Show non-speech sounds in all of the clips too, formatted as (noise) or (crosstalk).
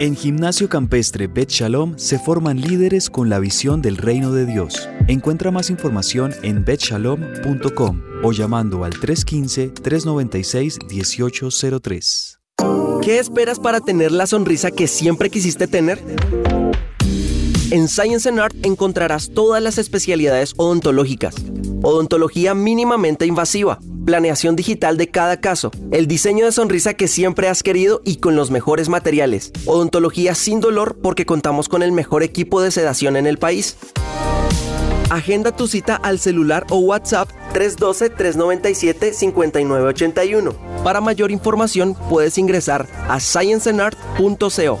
En Gimnasio Campestre Bet Shalom se forman líderes con la visión del reino de Dios. Encuentra más información en betshalom.com o llamando al 315-396-1803. ¿Qué esperas para tener la sonrisa que siempre quisiste tener? En Science and Art encontrarás todas las especialidades odontológicas. Odontología mínimamente invasiva, planeación digital de cada caso, el diseño de sonrisa que siempre has querido y con los mejores materiales. Odontología sin dolor porque contamos con el mejor equipo de sedación en el país. Agenda tu cita al celular o WhatsApp 312-397-5981. Para mayor información puedes ingresar a scienceandart.co.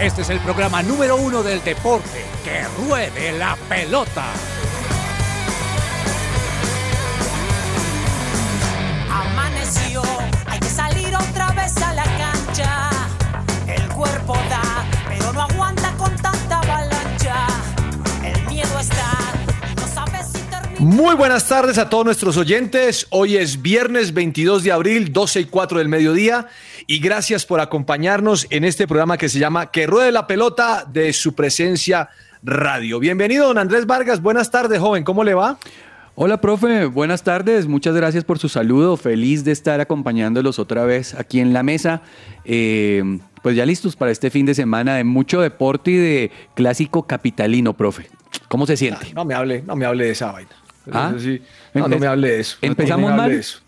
Este es el programa número uno del deporte. ¡Que ruede la pelota! Amaneció, hay que salir otra vez a la cancha. El cuerpo da, pero no aguanta con tanta avalancha. El miedo está, y no sabes si termina. Muy buenas tardes a todos nuestros oyentes. Hoy es viernes 22 de abril, 12 y 4 del mediodía. Y gracias por acompañarnos en este programa que se llama Que Ruede la Pelota de su presencia radio. Bienvenido, don Andrés Vargas. Buenas tardes, joven. ¿Cómo le va? Hola, profe. Buenas tardes. Muchas gracias por su saludo. Feliz de estar acompañándolos otra vez aquí en la mesa. Eh, pues ya listos para este fin de semana de mucho deporte y de clásico capitalino, profe. ¿Cómo se siente? No me hable, no me hable de esa vaina. ¿Ah? Sí. No, no me hable de eso. ¿Empezamos no me hable mal? de eso.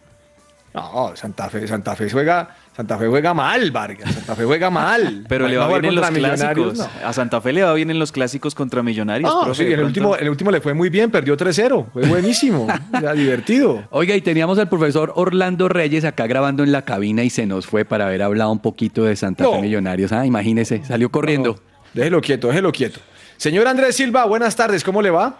No, Santa Fe, Santa Fe juega, Santa Fe juega mal, Vargas. Santa Fe juega mal. (laughs) Pero le va bien en los clásicos. no. A Santa Fe le va bien en los clásicos contra Millonarios. No, profe, sí, el pronto- último, el último le fue muy bien, perdió 3-0. Fue buenísimo. (laughs) ya, divertido. Oiga, y teníamos al profesor Orlando Reyes acá grabando en la cabina y se nos fue para haber hablado un poquito de Santa No. Fe Millonarios. Ah, imagínese, salió corriendo. Déjelo quieto, déjelo quieto. Señor Andrés Silva, buenas tardes, ¿cómo le va?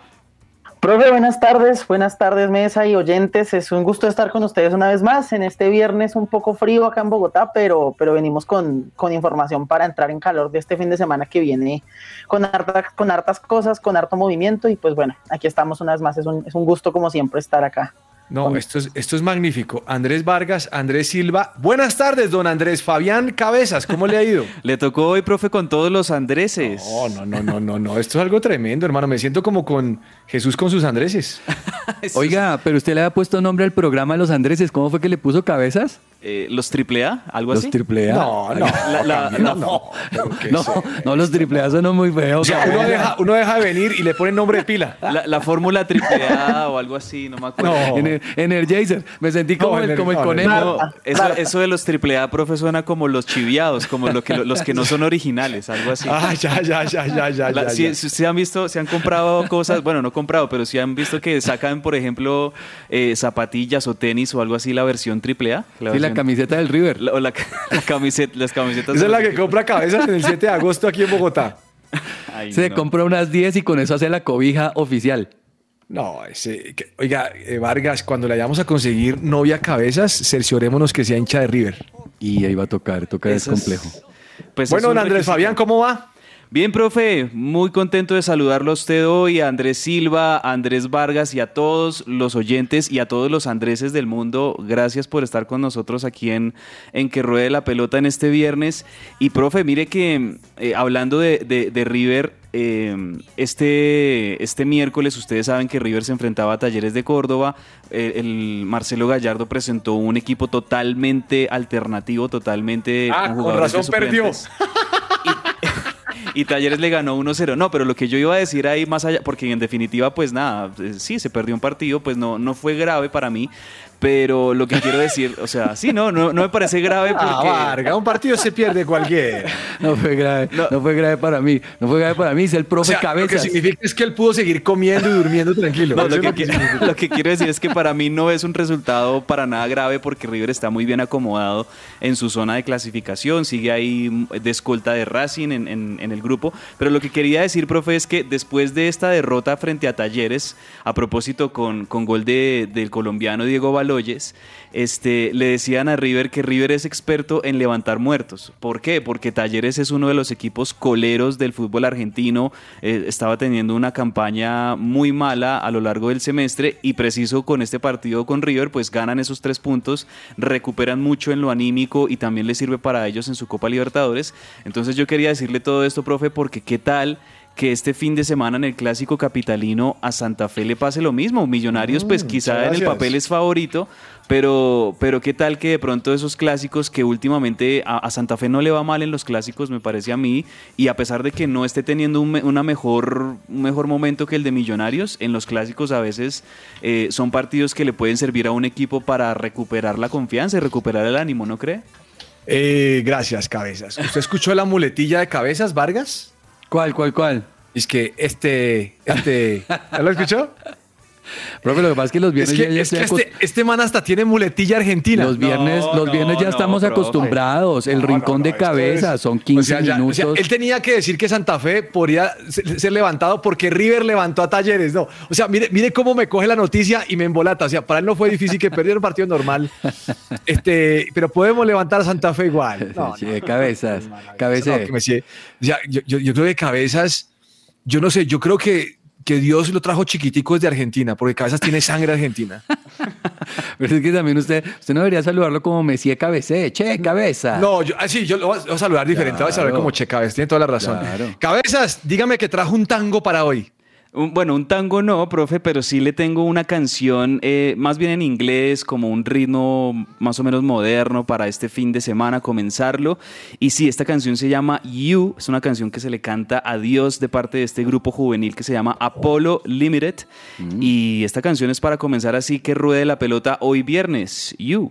Profe, buenas tardes, buenas tardes mesa y oyentes. Es un gusto estar con ustedes una vez más en este viernes un poco frío acá en Bogotá, pero, pero venimos con, con información para entrar en calor de este fin de semana que viene con, harta- con hartas cosas, con harto movimiento y pues bueno, aquí estamos una vez más. Es un, es un gusto como siempre estar acá. No, esto es, esto es magnífico. Andrés Vargas, Andrés Silva. Buenas tardes, don Andrés. Fabián Cabezas, ¿cómo le ha ido? (laughs) Le tocó hoy, profe, con todos los Andreses. No, no, no, no, no, no. Esto es algo tremendo, hermano. Me siento como con Jesús con sus Andreses. (laughs) Oiga, pero usted le había puesto nombre al programa Los Andreses. ¿Cómo fue que le puso cabezas? Eh, ¿Los triple A? ¿Algo Los así? triple A. No, no, La- la- Camilo, no. no. No, los triple A son muy feos. Uno deja, uno deja de venir y le pone nombre de pila. La, la fórmula triple A o algo así, no me acuerdo. No. Ener- Energizer. Me sentí como, No, el, Ener- como el no, conejo. No, eso, eso de los triple A, profe, suena como los chiviados, como lo que, los que no son originales, algo así. Ah, ya, ya, ya, ya, ya. La- ya, si, ya. si se han visto, se han comprado cosas, bueno, no comprado, pero si han visto que sacan, por ejemplo, eh, zapatillas o tenis o algo así, la versión triple A. Sí, la camiseta del River. o la, (laughs) la camiseta, las camisetas. Esa es la que compra cabezas en el 7 de agosto aquí en Bogotá. (laughs) Ay, Se no. compra unas 10 y con eso hace la cobija oficial. No, ese, que- oiga, eh, Vargas, cuando le vayamos a conseguir novia cabezas, cerciorémonos que sea hincha de River. Y ahí va a tocar, tocar es complejo. Pues bueno, don Andrés requisito. Fabián, ¿cómo va? Bien, profe, muy contento de saludarlo a usted hoy, a Andrés Silva, a Andrés Vargas y a todos los oyentes y a todos los Andreses del mundo. Gracias por estar con nosotros aquí en, en Que Ruede la Pelota en este viernes. Y, profe, mire que eh, hablando de, de- de River, eh, este, este miércoles ustedes saben que River se enfrentaba a Talleres de Córdoba. Eh, el Marcelo Gallardo presentó un equipo totalmente alternativo, totalmente Ah, con con razón perdió. (laughs) y Talleres le ganó 1-0. No, pero lo que yo iba a decir ahí más allá, porque en definitiva, pues nada, eh, sí, se perdió un partido, pues no, no fue grave para mí, pero lo que quiero decir, o sea, sí, no, no, no me parece grave Ah, porque... Varga, un partido se pierde cualquiera. No fue grave, no, fue grave para mí, no fue grave para mí, es el O profe sea, lo que significa es que él pudo seguir comiendo y durmiendo tranquilo. No, lo, que lo que quiero, significa. lo que quiero decir es que para mí no es un resultado para nada grave porque River está muy bien acomodado en su zona de clasificación, sigue ahí de escolta de Racing en, en- en el grupo. Pero lo que quería decir, profe, es que después de esta derrota frente a Talleres, a propósito con, con gol de- del colombiano Diego Baloyes, este, le decían a River que River es experto en levantar muertos. ¿Por qué? Porque Talleres es uno de los equipos coleros del fútbol argentino. eh, estaba teniendo una campaña muy mala a lo largo del semestre y preciso con este partido con River, pues ganan esos tres puntos, recuperan mucho en lo anímico y también les sirve para ellos en su Copa Libertadores. Entonces yo quería decirle todo esto, profe, porque qué tal que este fin de semana en el clásico capitalino a Santa Fe le pase lo mismo. Millonarios, pues quizá en el papel es favorito, pero, pero qué tal que de pronto esos clásicos que últimamente a, a Santa Fe no le va mal en los clásicos, me parece a mí, y a pesar de que no esté teniendo un, una mejor, un mejor momento que el de Millonarios, en los clásicos a veces eh, son partidos que le pueden servir a un equipo para recuperar la confianza y recuperar el ánimo, ¿no cree? Eh, gracias, Cabezas. ¿Usted escuchó la muletilla de Cabezas, Vargas? ¿Cuál, cuál, cuál? Es que este, este, (laughs) ¿ya lo escuchó? Profe, lo que pasa es que los Es viernes que, ya- ya es que estoy este, este man hasta tiene muletilla argentina. Los viernes, No, los viernes ya no, estamos no, acostumbrados. El rincón no, de cabeza, es- son 15 o sea, ya- o minutos. sea, él tenía que decir que Santa Fe podría ser levantado porque River levantó a Talleres. No, o sea, mire, mire cómo me coge la noticia y me embolata. O sea, para él no fue difícil que perdiera un partido normal. Este, pero podemos levantar a Santa Fe igual. No, Sí, no, de cabezas. no, Cabeza. que me o sea, yo, yo- yo creo que Cabezas, yo no sé, yo creo que, que Dios lo trajo chiquitico desde Argentina, porque Cabezas tiene sangre argentina. (laughs) Pero es que también usted, usted no debería saludarlo como Messi Cabecé. Che, cabeza. No, yo, ah, sí, yo lo voy a, saludar diferente, voy a saludar como Che Cabezas, tiene toda la razón. Claro. Cabezas, dígame que trajo un tango para hoy. Un- bueno, un tango no, profe, pero sí le tengo una canción eh, más bien en inglés, como un ritmo más o menos moderno para este fin de semana, comenzarlo. Y sí, esta canción se llama You, es una canción que se le canta a Dios de parte de este grupo juvenil que se llama Apollo Limited. Y esta canción es para comenzar así que ruede la pelota hoy viernes. You.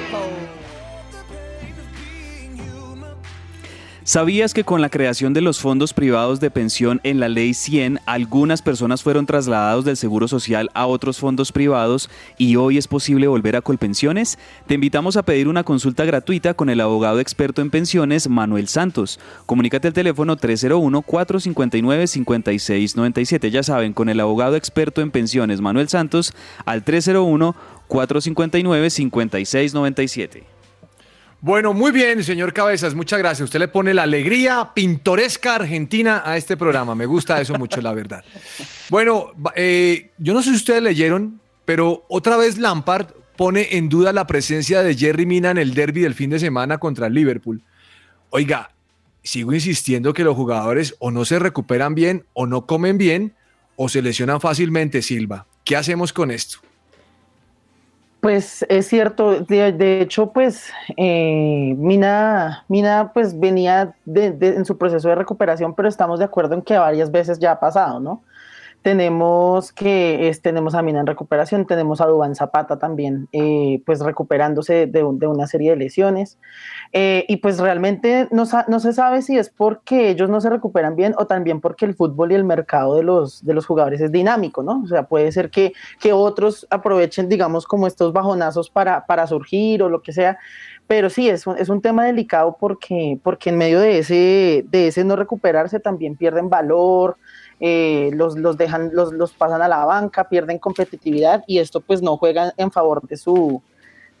¿Sabías que con la creación de los fondos privados de pensión en la Ley 100, algunas personas fueron trasladados del Seguro Social a otros fondos privados y hoy es posible volver a Colpensiones? Te invitamos a pedir una consulta gratuita con el abogado experto en pensiones Manuel Santos. Comunícate al teléfono 301-459-5697. Ya saben, con el abogado experto en pensiones Manuel Santos al 301-459-5697. Bueno, muy bien, señor Cabezas, muchas gracias. Usted le pone la alegría pintoresca argentina a este programa. Me gusta eso mucho, la verdad. Bueno, eh, yo no sé si ustedes leyeron, pero otra vez Lampard pone en duda la presencia de Jerry Mina en el derby del fin de semana contra el Liverpool. Oiga, sigo insistiendo que los jugadores o no se recuperan bien o no comen bien o se lesionan fácilmente, Silva. ¿Qué hacemos con esto? Pues es cierto, de, hecho, pues eh, Mina, Mina pues venía de- de- en su proceso de recuperación, pero estamos de acuerdo en que varias veces ya ha pasado, ¿no? Tenemos que es, tenemos a Mina en recuperación, tenemos a Dubán Zapata también, eh, pues recuperándose de, de, una serie de lesiones. Eh, y pues realmente no, no, se sabe si es porque ellos no se recuperan bien o también porque el fútbol y el mercado de los, de los jugadores es dinámico, ¿no? O sea, puede ser que, que otros aprovechen, digamos, como estos bajonazos para, para surgir o lo que sea. Pero sí, es un, es un tema delicado porque, porque en medio de ese, de ese no recuperarse también pierden valor, eh, los, los, dejan, los, los pasan a la banca, pierden competitividad y esto pues no juega en favor de su,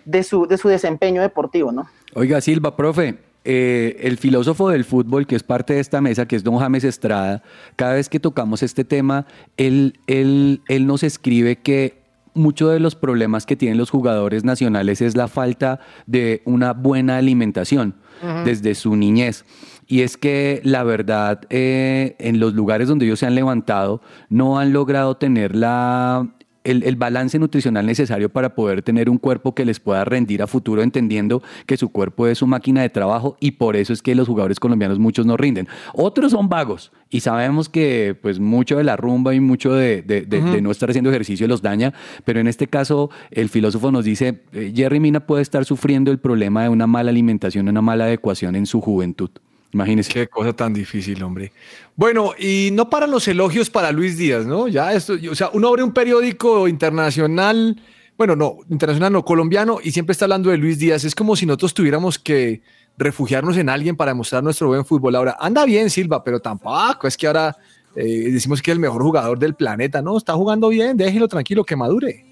de su, de su desempeño deportivo, ¿no? Oiga, Silva, profe, eh, el filósofo del fútbol, que es parte de esta mesa, que es don James Estrada, cada vez que tocamos este tema, él, él, él nos escribe que muchos de los problemas que tienen los jugadores nacionales es la falta de una buena alimentación desde su niñez. Y es que la verdad, eh, en los lugares donde ellos se han levantado, no han logrado tener la, el, balance nutricional necesario para poder tener un cuerpo que les pueda rendir a futuro, entendiendo que su cuerpo es su máquina de trabajo y por eso es que los jugadores colombianos muchos no rinden. Otros son vagos y sabemos que pues mucho de la rumba y mucho de, de, no estar haciendo ejercicio los daña, pero en este caso el filósofo nos dice, eh, Jerry Mina puede estar sufriendo el problema de una mala alimentación, una mala adecuación en su juventud. Imagínese. Qué cosa tan difícil, hombre. Bueno, y no para los elogios para Luis Díaz, ¿no? Ya esto, o sea, uno abre un periódico internacional, bueno, no, internacional no, colombiano, y siempre está hablando de Luis Díaz. Es como si nosotros tuviéramos que refugiarnos en alguien para demostrar nuestro buen fútbol. Ahora, anda bien Silva, pero tampoco es que ahora eh, decimos que es el mejor jugador del planeta. No, está jugando bien, déjelo tranquilo, que madure.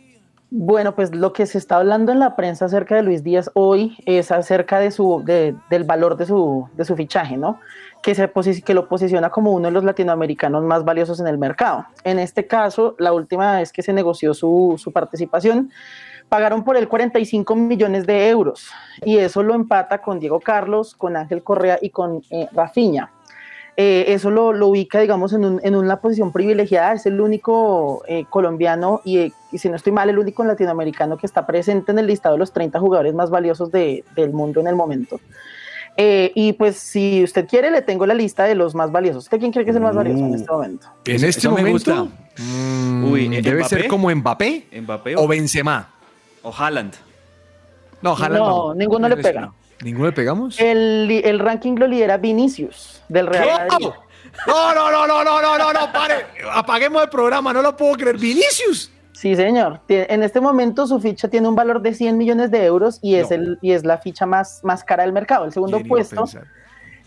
Bueno, pues lo que se está hablando en la prensa acerca de Luis Díaz hoy es acerca de su, del valor de su, de su fichaje, ¿no? Que, lo posiciona como uno de los latinoamericanos más valiosos en el mercado. En este caso, la última vez que se negoció su, su participación, pagaron por él 45 millones de euros y eso lo empata con Diego Carlos, con Ángel Correa y con eh, Rafiña. Eh, eso lo, ubica, digamos, en, un, en, una posición privilegiada. Es el único eh, colombiano y, y, si no estoy mal, el único latinoamericano que está presente en el listado de los 30 jugadores más valiosos de, del mundo en el momento. Eh, y pues, si usted quiere, le tengo la lista de los más valiosos. ¿Usted quién cree que es el más valioso en este momento? En este momento, mm, Uy, debe ser como Mbappé, Mbappé o, Benzema. O Haaland. No, Haaland no. no ninguno le pega. ¿Ninguno le pegamos? El, el ranking lo lidera Vinicius, del Real Madrid. No, no, no, no, no, no, no, no, pare. Apaguemos el programa, no lo puedo creer. Vinicius. Sí, señor. En este momento su ficha tiene un valor de 100 millones de euros y es, el, y es la ficha más, más cara del mercado. El segundo puesto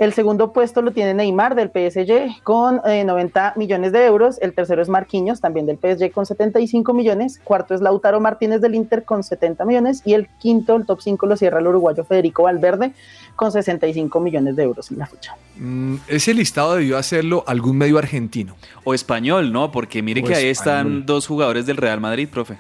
el segundo puesto lo tiene Neymar del PSG con 90 eh, millones de euros. El tercero es Marquinhos, también del PSG con 75 millones. Cuarto es Lautaro Martínez del Inter con 70 millones. Y el quinto, el top 5, lo cierra el uruguayo Federico Valverde con 65 millones de euros en la ficha. Mm, ese listado debió hacerlo algún medio argentino. O español, ¿no? Porque mire que ahí están dos jugadores del Real Madrid, profe.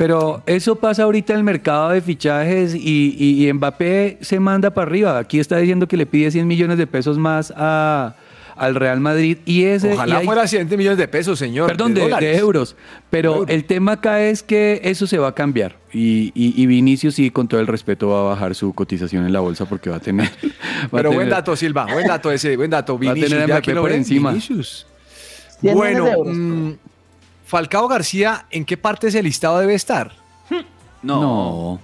Pero eso pasa ahorita en el mercado de fichajes y, y, Mbappé se manda para arriba. Aquí está diciendo que le pide 100 millones de pesos más a, al Real Madrid y ese... Ojalá fuera 100 millones de pesos, señor. Perdón, de, euros. Pero el tema acá es que eso se va a cambiar y, y, Vinicius sí, con todo el respeto, va a bajar su cotización en la bolsa porque va a tener... (laughs) Pero buen dato, Silva, buen dato ese, buen dato. Vinicius, va a tener por encima. Vinicius. Bueno, Falcao García, ¿en qué parte de ese listado debe estar? (laughs) No.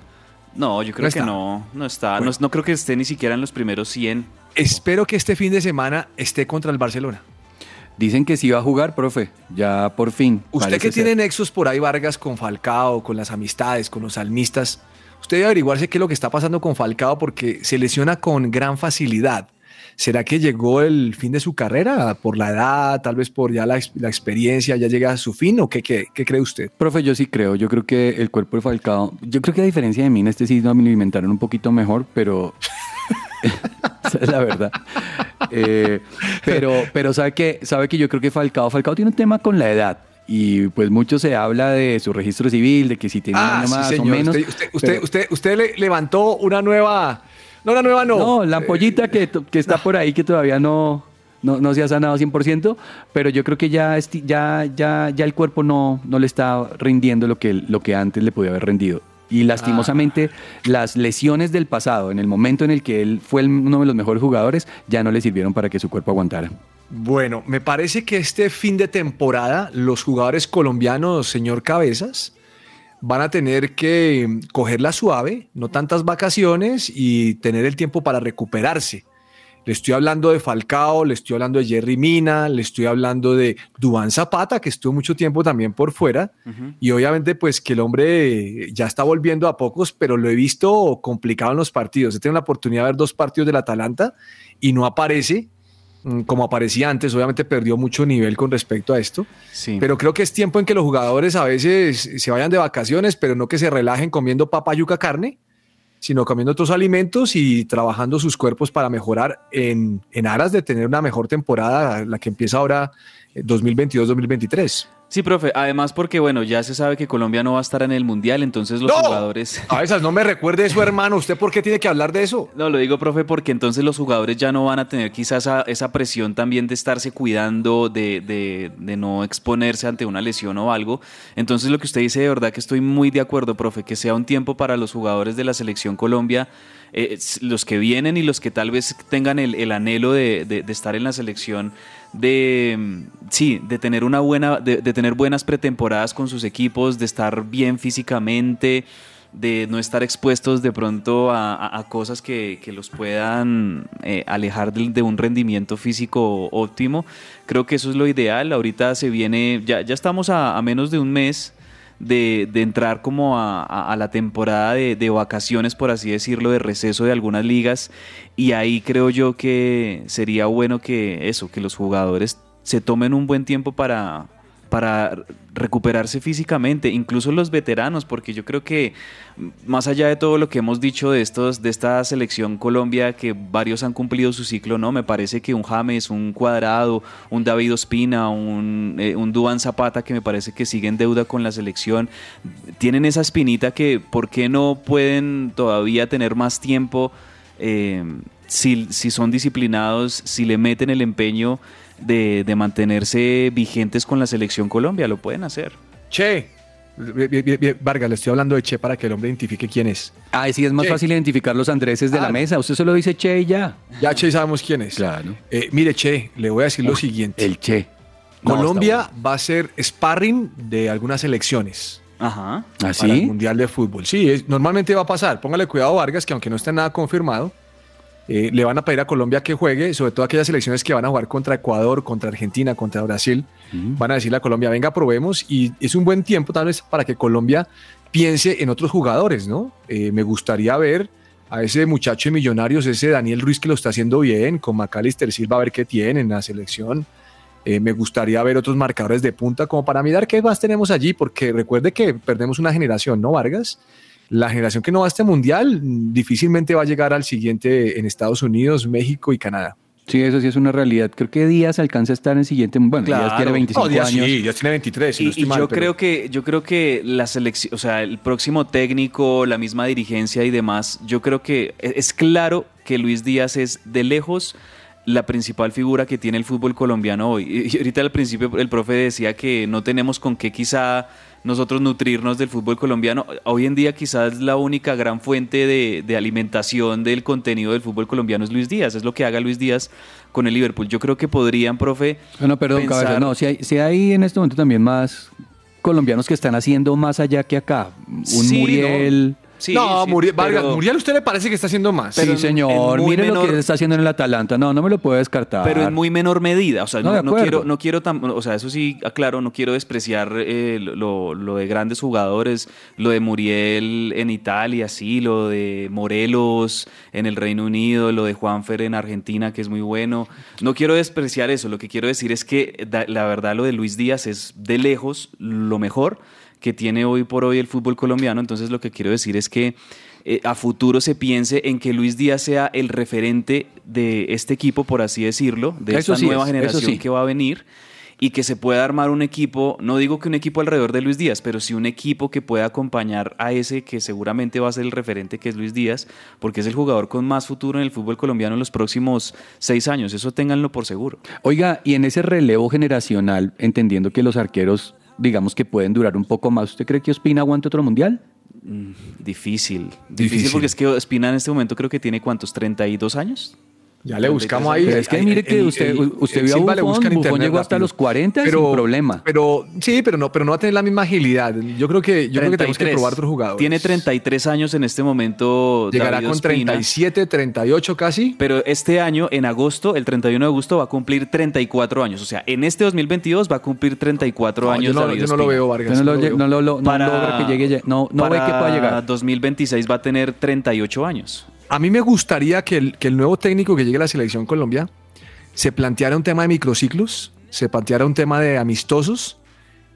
No, yo creo que no. No está. No, creo que esté ni siquiera en los primeros 100. Espero que este fin de semana esté contra el Barcelona. Dicen que sí va a jugar, profe, ya por fin. Usted que tiene nexos por ahí, Vargas, con Falcao, con las amistades, con los salmistas, usted debe averiguarse qué es lo que está pasando con Falcao porque se lesiona con gran facilidad. ¿Será que llegó el fin de su carrera por la edad, tal vez por ya la, experiencia, ya llega a su fin o qué, qué, cree usted? Profe, yo sí creo, yo creo que el cuerpo de Falcao, yo creo que a diferencia de mí, en este sí lo alimentaron un poquito mejor, pero... (laughs) Esa es la verdad. Eh, pero, pero sabe que, sabe que yo creo que Falcao, Falcao tiene un tema con la edad y pues mucho se habla de su registro civil, de que si tiene ah, más o menos. Usted, usted, usted, le levantó una nueva no, la nueva no. No, la ampollita que, está por ahí que todavía no, no, se ha sanado 100%, pero yo creo que ya, ya, ya, ya el cuerpo no, no le está rindiendo lo que, lo que antes le podía haber rendido. Y lastimosamente ah. las lesiones del pasado, en el momento en el que él fue uno de los mejores jugadores, ya no le sirvieron para que su cuerpo aguantara. Bueno, me parece que este fin de temporada los jugadores colombianos, señor Cabezas, van a tener que cogerla suave, no tantas vacaciones y tener el tiempo para recuperarse. Le estoy hablando de Falcao, le estoy hablando de Jerry Mina, le estoy hablando de Dubán Zapata, que estuvo mucho tiempo también por fuera. Y obviamente, pues que el hombre ya está volviendo a pocos, pero lo he visto complicado en los partidos. He tenido la oportunidad de ver dos partidos del Atalanta y no aparece como aparecía antes. Obviamente perdió mucho nivel con respecto a esto. Sí. Pero creo que es tiempo en que los jugadores a veces se vayan de vacaciones, pero no que se relajen comiendo papa, yuca, carne sino comiendo otros alimentos y trabajando sus cuerpos para mejorar en, en aras de tener una mejor temporada, la que empieza ahora 2022-2023. Sí, profe. Además, porque bueno, ya se sabe que Colombia no va a estar en el mundial, entonces los ¡No! jugadores. (laughs) A veces no me recuerde eso, hermano. ¿Usted por qué tiene que hablar de eso? No, lo digo, profe, porque entonces los jugadores ya no van a tener quizás esa, esa presión también de estarse cuidando, de, de- de no exponerse ante una lesión o algo. Entonces, lo que usted dice, de verdad que estoy muy de acuerdo, profe, que sea un tiempo para los jugadores de la selección Colombia, eh, los que vienen y los que tal vez tengan el, el anhelo de, de- de estar en la selección, de sí, de tener una buena, de, de tener buenas pretemporadas con sus equipos, de estar bien físicamente de no estar expuestos de pronto a, cosas que, que los puedan eh, alejar de, de un rendimiento físico óptimo. Creo que eso es lo ideal. Ahorita se viene, ya, ya estamos a menos de un mes de, de entrar como a, a- a la temporada de, de vacaciones, por así decirlo, de receso de algunas ligas. Y ahí creo yo que sería bueno que eso, que los jugadores se tomen un buen tiempo para, para recuperarse físicamente, incluso los veteranos, porque yo creo que mm, más allá de todo lo que hemos dicho de estos, de esta selección Colombia, que varios han cumplido su ciclo, no, me parece que un James, un Cuadrado, un David Ospina, un, eh, un Zapata, que me parece que sigue en deuda con la selección, tienen esa espinita que, ¿por qué no pueden todavía tener más tiempo? eh, si, si son disciplinados, si le meten el empeño de, de mantenerse vigentes con la selección Colombia, lo pueden hacer. Che, Vargas, le estoy hablando de Che para que el hombre identifique quién es. Ah, sí, es más Che. fácil identificar los Andreses de la Claro. mesa. Usted solo dice Che y ya. Ya Che sabemos quién es. Claro. Eh, mire, Che, le voy a decir lo siguiente. El Che. No, Colombia va a ser sparring de algunas elecciones. Ajá. ¿Ah, Para sí? el Mundial de Fútbol. Sí, es- normalmente va a pasar. Póngale cuidado, Vargas, que aunque no esté nada confirmado, eh, le van a pedir a Colombia que juegue, sobre todo aquellas selecciones que van a jugar contra Ecuador, contra Argentina, contra Brasil. Van a decirle a Colombia, venga, probemos. Y es un buen tiempo tal vez para que Colombia piense en otros jugadores, ¿no? Eh, me gustaría ver a ese muchacho de Millonarios, ese Daniel Ruiz que lo está haciendo bien, con Macalister Silva, a ver qué tiene en la selección. Eh, me gustaría ver otros marcadores de punta como para mirar qué más tenemos allí, porque recuerde que perdemos una generación, ¿no, Vargas? La generación que no va a este mundial difícilmente va a llegar al siguiente en Estados Unidos, México y Canadá. Sí, eso sí es una realidad. Creo que Díaz alcanza a estar en el siguiente. Bueno, Díaz tiene 25 No, Díaz años. Sí, Díaz tiene 23. si Y, no estoy y mal, yo pero- creo que yo creo que la selección, o sea, el próximo técnico, la misma dirigencia y demás, yo creo que e- es claro que Luis Díaz es de lejos la principal figura que tiene el fútbol colombiano hoy. Y ahorita al principio el profe decía que no tenemos con qué quizá nosotros nutrirnos del fútbol colombiano. Hoy en día quizás la única gran fuente de, de alimentación del contenido del fútbol colombiano es Luis Díaz, es lo que haga Luis Díaz con el Liverpool. Yo creo que podrían, profe, Bueno, perdón, pensar-. No, si hay, si hay en este momento también más colombianos que están haciendo más allá que acá. Un Sí, Muriel. Sí, no, sí, Muriel, Vargas, pero- Muriel, ¿usted le parece que está haciendo más? sí, señor. Mire lo que está haciendo en el Atalanta. No, no me lo puedo descartar. pero en muy menor medida. O sea, No, no, quiero, no quiero tam- o sea, eso sí, aclaro, no quiero despreciar eh, lo, lo de grandes jugadores, lo de Muriel en Italia, sí, lo de Morelos en el Reino Unido, lo de Juanfer en Argentina, que es muy bueno. No quiero despreciar eso, lo que quiero decir es que da- la verdad lo de Luis Díaz es de lejos lo mejor que tiene hoy por hoy el fútbol colombiano. Entonces lo que quiero decir es que eh, a futuro se piense en que Luis Díaz sea el referente de este equipo, por así decirlo, de Eso esta sí nueva es, generación sí. que va a venir y que se pueda armar un equipo, no digo que un equipo alrededor de Luis Díaz, pero sí un equipo que pueda acompañar a ese que seguramente va a ser el referente que es Luis Díaz, porque es el jugador con más futuro en el fútbol colombiano en los próximos seis años, eso ténganlo por seguro. Oiga, y en ese relevo generacional, entendiendo que los arqueros, digamos que pueden durar un poco más, ¿usted cree que Ospina aguante otro mundial? Mm, difícil, difícil, Difícil. porque es que Espina en este momento creo que tiene cuántos, 32 años. Ya le buscamos ahí. Pero es que mire que usted, usted vio a Silva le Buffon, busca en Buffon internet llegó hasta los 40 Pero- sin problema. Pero sí, pero no, pero no va a tener la misma agilidad. Yo creo que, yo creo que tenemos que 33. probar otros jugadores. Tiene 33 años en este momento. Llegará David con Ospina. 37, 38 casi. Pero este año, en agosto, el 31 de agosto, va a cumplir 34 años. O sea, en este 2022 va a cumplir 34 No, años. yo no- David yo no lo veo, Vargas. Usted no, lo, veo. no lo- no Para- logra que llegue, ya- no, no ve que pueda Para llegar. 2026 va a tener 38 años. A mí me gustaría que el, que el nuevo técnico que llegue a la selección Colombia se planteara un tema de microciclos, se planteara un tema de amistosos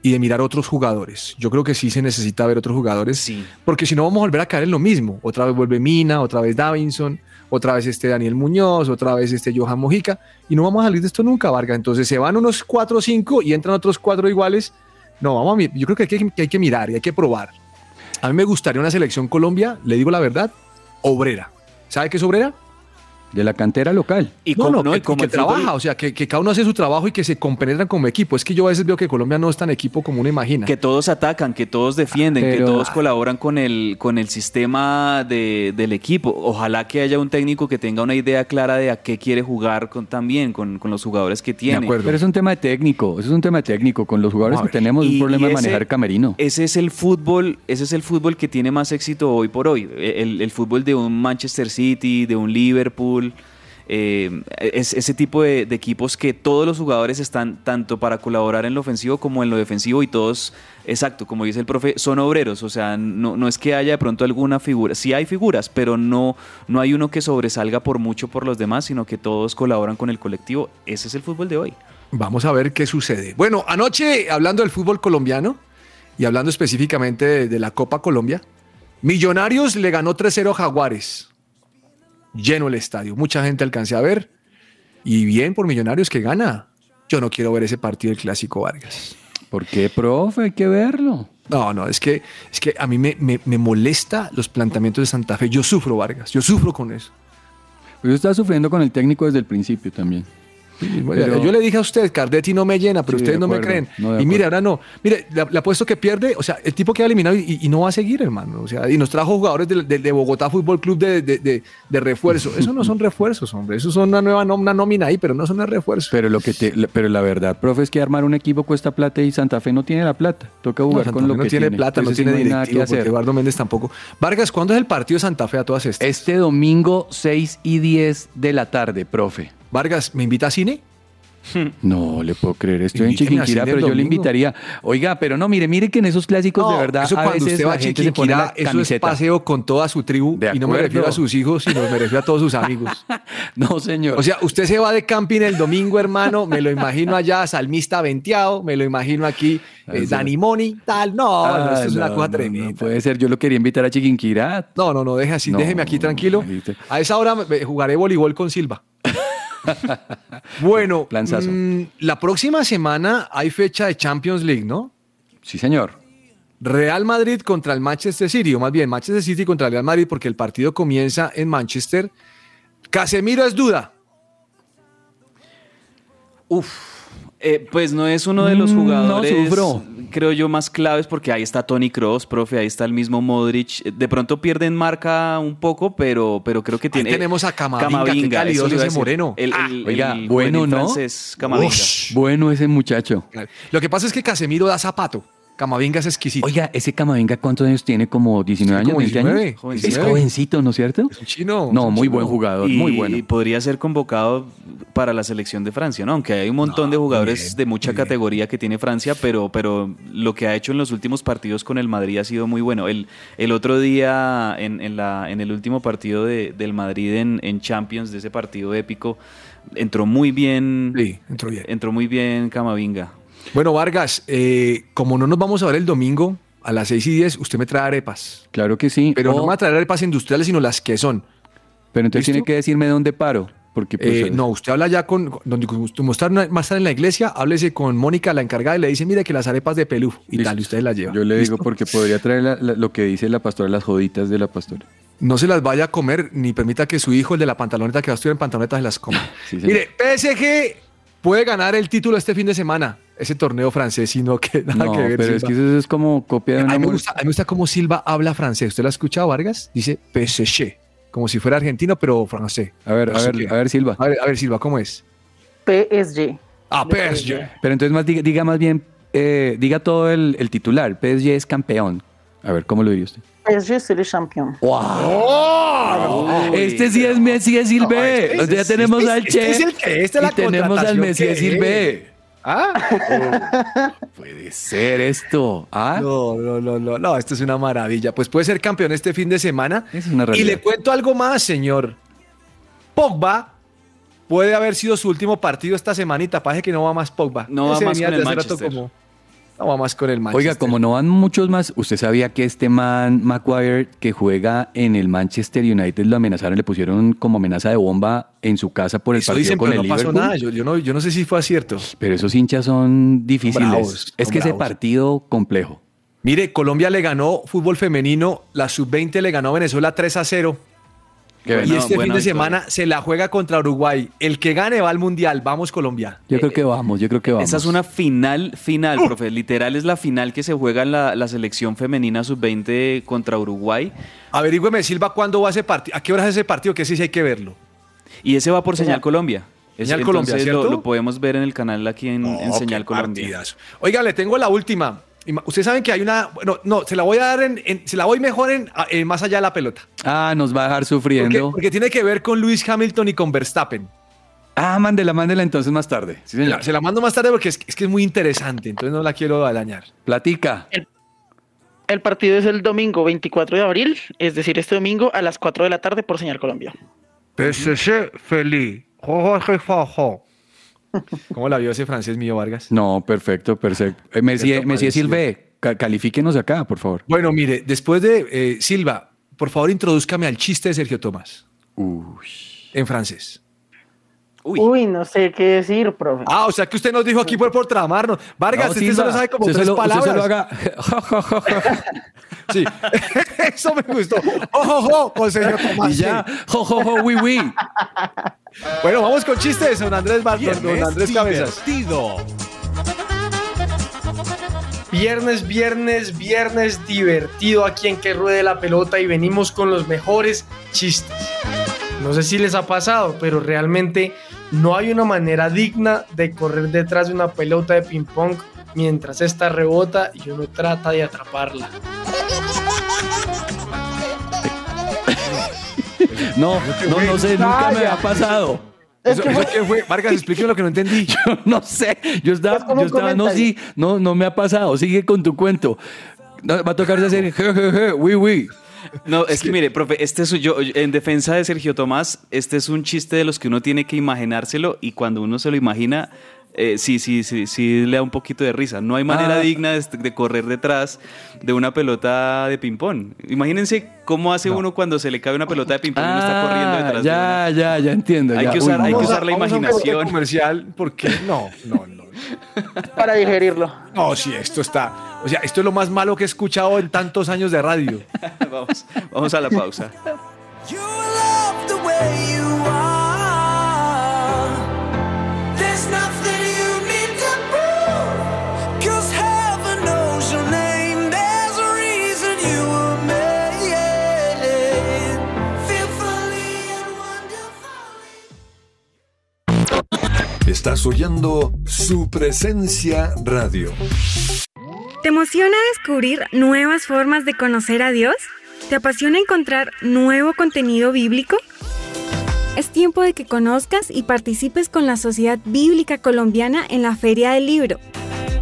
y de mirar otros jugadores. Yo creo que sí se necesita ver otros jugadores, Sí. porque si no vamos a volver a caer en lo mismo. Otra vez vuelve Mina, otra vez Davinson, otra vez este Daniel Muñoz, otra vez este Johan Mojica, y no vamos a salir de esto nunca, Vargas. Entonces se van unos 4 o 5 y entran otros 4 iguales. No, vamos a yo creo que hay que, que hay que mirar y hay que probar. A mí me gustaría una selección Colombia, le digo la verdad, obrera. ¿Sabe qué es obrera? De la cantera local. Y no, como- no, no, que, y como que el fútbol- trabaja, o sea, que, que cada uno hace su trabajo y que se compenetran como equipo. Es que yo a veces veo que Colombia no es tan equipo como uno imagina. Que todos atacan, que todos defienden, que Pero- todos colaboran con el, con el sistema de- del equipo. Ojalá que haya un técnico que tenga una idea clara de a qué quiere jugar con, también con, con los jugadores que tiene. acuerdo. Pero es un tema de técnico, eso es un tema de técnico. Con los jugadores que tenemos, Y- un problema de ese- manejar camerino. Ese es el fútbol, ese es el fútbol que tiene más éxito hoy por hoy. El, el fútbol de un Manchester City, de un Liverpool. Eh, es ese tipo de, equipos que todos los jugadores están tanto para colaborar en lo ofensivo como en lo defensivo y todos, exacto, como dice el profe, son obreros. O sea, no, no es que haya de pronto alguna figura. Sí hay figuras, pero no, no hay uno que sobresalga por mucho por los demás, sino que todos colaboran con el colectivo. Ese es el fútbol de hoy. Vamos a ver qué sucede. Bueno, anoche, hablando del fútbol colombiano y hablando específicamente de, de la Copa Colombia, Millonarios le ganó 3-0 a Jaguares. Lleno el estadio. Mucha gente alcancé a ver. Y bien por Millonarios que gana. Yo no quiero ver ese partido del Clásico Vargas. ¿Por qué, profe? Hay que verlo. No, no, es que, es que a mí me, me- me molesta los planteamientos de Santa Fe. Yo sufro, Vargas. Yo sufro con eso. Yo estaba sufriendo con el técnico desde el principio también. Pero- yo le dije a usted, Cardetti no me llena, pero Sí, ustedes de no me creen. no, y mire, ahora no. Mire, le, le apuesto que pierde, o sea, el tipo queda eliminado y, y no va a seguir, hermano. O sea, y nos trajo jugadores de, de- de Bogotá Fútbol Club de, de- refuerzo. (laughs) Eso no son refuerzos, hombre. Eso son una nueva una nómina ahí, pero no son refuerzos. Pero lo que te, pero la verdad, profe, es que armar un equipo cuesta plata y Santa Fe no tiene la plata. Toca No, jugar Santa con lo no que tiene plata, no tiene que directivo, porque hacer. Eduardo Méndez tampoco. Vargas, ¿cuándo es el partido de Santa Fe a todas estas? Este domingo 6 y 10 de la tarde, profe. Vargas, ¿me invita a cine? (laughs) No le puedo creer, estoy en a Chiquinquirá, pero yo le invitaría. Oiga, pero no, mire, mire que en esos clásicos de verdad eso a cuando veces usted va a Chiquinquirá, eso es paseo con toda su tribu. De y no me refiero a sus hijos, sino me refiero a todos sus amigos. (laughs) No, señor. O sea, usted se va de camping el domingo, hermano, me lo imagino allá, salmista venteado, me lo imagino aquí, eh, sí. Dani Moni, tal. No, no, Ah, esto es una no, cosa no, tremenda. no puede ser, yo lo quería invitar a Chiquinquirá. No, no, no, deje así, No, déjeme aquí tranquilo. A esa hora jugaré voleibol con Silva. (laughs) bueno, mm, la próxima semana hay fecha de Champions League, ¿no? Sí, señor. Real Madrid contra el Manchester City, o más bien Manchester City contra el Real Madrid, porque el partido comienza en Manchester. Casemiro es duda. Eh, pues no es uno de los Mm, no jugadores, sufro. creo yo, más claves porque ahí está Tony Cross, profe, ahí está el mismo Modric. De pronto pierden marca un poco, pero, pero creo que Ahí tiene. tenemos a Camavinga, qué calidoso eso le iba a ese decir. moreno. El, Ah, el- oiga, el bueno, ¿no? francés, Camavinga. Ush. Bueno ese muchacho. Lo que pasa es que Casemiro da zapato. Camavinga es exquisito. Oiga, ese Camavinga, ¿cuántos años tiene? ¿Como 19 años, como 20 años? 19, Es jovencito. jovencito, ¿no es cierto? Es un chino. No, un muy chino. buen jugador, y, muy bueno. y podría ser convocado para la selección de Francia, ¿no? Aunque hay un montón de jugadores bien, de mucha categoría que tiene Francia, pero, pero lo que ha hecho en los últimos partidos con el Madrid ha sido muy bueno. El, el otro día, en, en la, en el último partido de- del Madrid en, en Champions, de ese partido épico, entró muy bien. Sí, entró bien. Entró muy bien Camavinga. Bueno, Vargas, eh, como no nos vamos a ver el domingo a las 6 y 10, usted me trae arepas. Claro que sí. Pero no Oh, me va a traer arepas industriales, sino las que son. pero entonces ¿Listo? tiene que decirme dónde paro. Porque pues, Eh, no, usted habla ya con, donde una- más tarde en la iglesia, háblese con Mónica, la encargada, y le dice, mire que las arepas de pelú y Listo. tal, y usted las lleva. Yo le ¿Listo? digo porque podría traer la- la- lo que dice la pastora, las joditas de la pastora. No se las vaya a comer, ni permita que su hijo, el de la pantaloneta, que va a estudiar en pantaloneta, se las coma. (laughs) Sí. Mire, PSG puede ganar el título este fin de semana. Ese torneo francés, sino que nada no, que (laughs) ver. pero es que eso es como copia de a, una mí me gusta, a mí me gusta cómo Silva habla francés. ¿Usted lo ha escuchado, Vargas? Dice PSG. como si fuera argentino, pero francés. A ver, a ver, a ver, Silva. A ver, a ver, Silva, ¿cómo es? PSG. Ah, PSG. Pero entonces más diga, diga más bien, eh, diga todo el, el titular. PSG es campeón. A ver, ¿cómo lo diría usted? PSG c'est le champion. ¡Wow! Este sí es Messi de Silve. este- O sea, ya este- tenemos este- al este Che es el que- esta es la y tenemos al Messi de Silve. Ah, Puede ser esto. ¿Ah? no, no, no, no, no, esto es una maravilla. Pues puede ser campeón este fin de semana. Es una Y le cuento algo más, señor. Pogba puede haber sido su último partido esta semanita. Parece que no va más Pogba. No va Ese más venía con el Manchester. como- no va más con el Manchester. Oiga, como no van muchos más, ¿usted sabía que este man Maguire que juega en el Manchester United lo amenazaron, le pusieron como amenaza de bomba en su casa por el Eso partido dicen, con pero el no pasó Liverpool? nada. Yo, yo no, yo no sé si fue cierto. Pero esos hinchas son difíciles. bravos, es son que ese partido complejo. Mire, Colombia le ganó fútbol femenino, la sub-20 le ganó a Venezuela 3 a 0. Qué y bueno, este fin de victoria. semana se la juega contra Uruguay. El que gane va al Mundial. Vamos Colombia. Yo creo que vamos, yo creo que vamos. Esa es una final, final, profe. Literal es la final que se juega en la, la selección femenina sub-20 contra Uruguay. Averígüeme, Silva, ¿cuándo va ese partido? ¿A qué hora es ese partido? Que sí, sí hay que verlo. Y ese va por Señal Colombia. Es- Señal Colombia, entonces lo- ¿cierto? Lo, podemos ver en el canal aquí en, en Señal Colombia. Oiga, le tengo la última. Ustedes saben que hay una. Bueno, no, se la voy a dar en. en- se la voy mejor en, más allá de la pelota. Ah, nos va a dejar sufriendo. porque tiene que ver con Lewis Hamilton y con Verstappen. Ah, mándela, mándela entonces más tarde. Sí, señor. Se la mando más tarde porque es, es que es muy interesante, entonces no la quiero dañar. Platica. El partido es el domingo 24 de abril, es decir, este domingo a las 4 de la tarde por Señal Colombia. PSG feliz. ¿Cómo la vio ese francés mío, Vargas? No, perfecto, perfecto. Eh, Messi, Messi. Silve, ca- califíquenos acá, por favor. Bueno, mire, después de eh, Silva, por favor introdúzcame al chiste de Sergio Tomás. En francés. Uy. no sé qué decir, profe. Ah, o sea que usted nos dijo aquí por, por tramarnos. Vargas, No, usted solo sabe como tres solo- palabras. solo haga- (laughs) Sí, (laughs) eso me gustó. ¡Ojo, ojo! Con señor Tomás. y ya, jo, jo, jo, oui, oui. Bueno, vamos con chistes, don Andrés, Bar- don, don Andrés Cabezas. divertido. Viernes, viernes, viernes divertido aquí en Que Ruede la Pelota y venimos con los mejores chistes. No sé si les ha pasado, pero realmente no hay una manera digna de correr detrás de una pelota de ping pong mientras esta rebota y uno trata de atraparla. No, no, no sé, nunca me ha pasado. ¿Eso, eso qué fue? Vargas, explíqueme lo que no entendí. (laughs) Yo no sé, yo estaba, yo estaba, no, sí, no, no me ha pasado, sigue con tu cuento. No, va a tocarse hacer, je, je, je, oui, oui. No, es que mire, profe, este es yo en defensa de Sergio Tomás, este es un chiste de los que uno tiene que imaginárselo y cuando uno se lo imagina, eh, sí, sí, sí, sí le da un poquito de risa. No hay manera Ah. digna de, de correr detrás de una pelota de ping pong. Imagínense cómo hace uno cuando se le cae una pelota de ping pong y uno está corriendo Ah, detrás de ya, ya, ya entiendo. Hay ya. que Uy, usar- hay que a- la imaginación. comercial porque no, no, no. (laughs) Para digerirlo. No, sí, esto está. O sea, esto es lo más malo que he escuchado en tantos años de radio. (laughs) vamos, vamos a la pausa. Estás oyendo su presencia radio. ¿Te emociona descubrir nuevas formas de conocer a Dios? ¿Te apasiona encontrar nuevo contenido bíblico? Es tiempo de que conozcas y participes con la Sociedad Bíblica Colombiana en la Feria del Libro.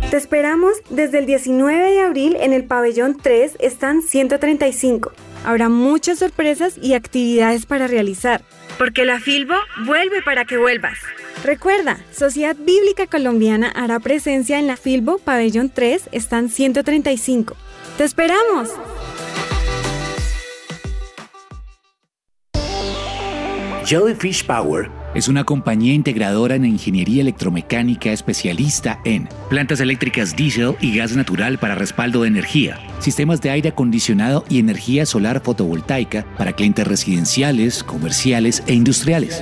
Te esperamos desde el 19 de abril en el pabellón 3, están 135. Habrá muchas sorpresas y actividades para realizar. Porque la Filbo vuelve para que vuelvas. Recuerda, Sociedad Bíblica Colombiana hará presencia en la Filbo Pabellón 3, están 135. ¡Te esperamos! Jellyfish Power es una compañía integradora en ingeniería electromecánica especialista en plantas eléctricas diésel y gas natural para respaldo de energía, sistemas de aire acondicionado y energía solar fotovoltaica para clientes residenciales, comerciales e industriales.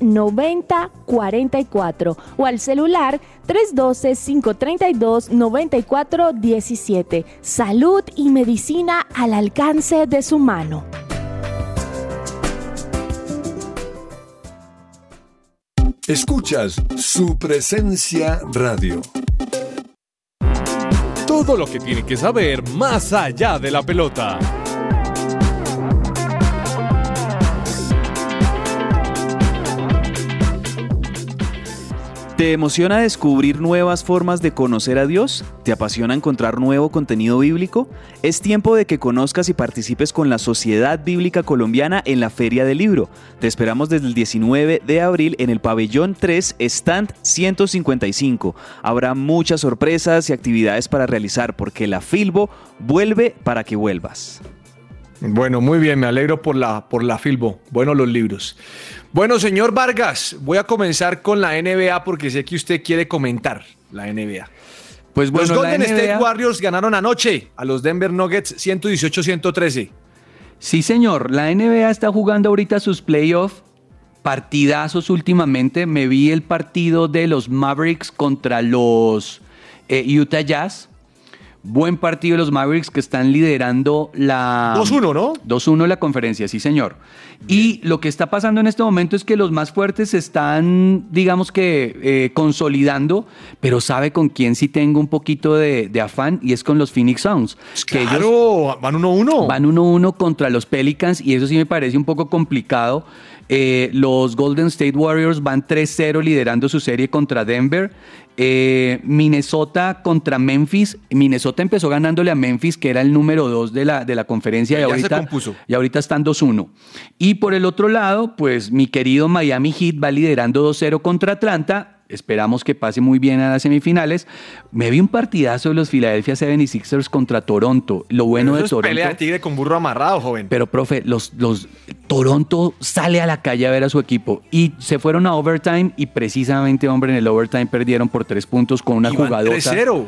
9044 o al celular 312-532-9417. Salud y medicina al alcance de su mano. Escuchas su presencia radio. Todo lo que tiene que saber más allá de la pelota. ¿Te emociona descubrir nuevas formas de conocer a Dios? ¿Te apasiona encontrar nuevo contenido bíblico? Es tiempo de que conozcas y participes con la Sociedad Bíblica Colombiana en la Feria del Libro. Te esperamos desde el 19 de abril en el pabellón 3, stand 155. Habrá muchas sorpresas y actividades para realizar porque la Filbo vuelve para que vuelvas. Bueno, muy bien, me alegro por la, por la Filbo. Bueno, los libros. Bueno, señor Vargas, voy a comenzar con la NBA porque sé que usted quiere comentar la NBA. Pues bueno, los Golden State Warriors ganaron anoche a los Denver Nuggets 118-113. Sí, señor. La NBA está jugando ahorita sus playoffs. Partidazos últimamente. Me vi el partido de los Mavericks contra los eh, Utah Jazz. Buen partido de los Mavericks que están liderando la... 2-1, ¿no? 2-1 la conferencia, sí, señor. Y lo que está pasando en este momento es que los más fuertes se están, digamos que, eh, consolidando, pero sabe con quién sí tengo un poquito de, de afán y es con los Phoenix Suns. Que ellos Claro, van 1-1. van 1-1 contra los Pelicans y eso sí me parece un poco complicado. Eh, los Golden State Warriors van 3-0 liderando su serie contra Denver. Eh, Minnesota contra Memphis. Minnesota empezó ganándole a Memphis, que era el número 2 de la, de la conferencia. Y se ahorita, compuso. y ahorita están 2-1. Y por el otro lado, pues mi querido Miami Heat va liderando 2-0 contra Atlanta. Esperamos que pase muy bien a las semifinales. Me vi un partidazo de los Philadelphia 76ers contra Toronto. Lo bueno Eso de es Toronto. pelea de tigre con burro amarrado, joven. Pero, profe, los, los Toronto sale a la calle a ver a su equipo y se fueron a overtime y precisamente, hombre, en el overtime perdieron por tres puntos con una jugadora. 3-0.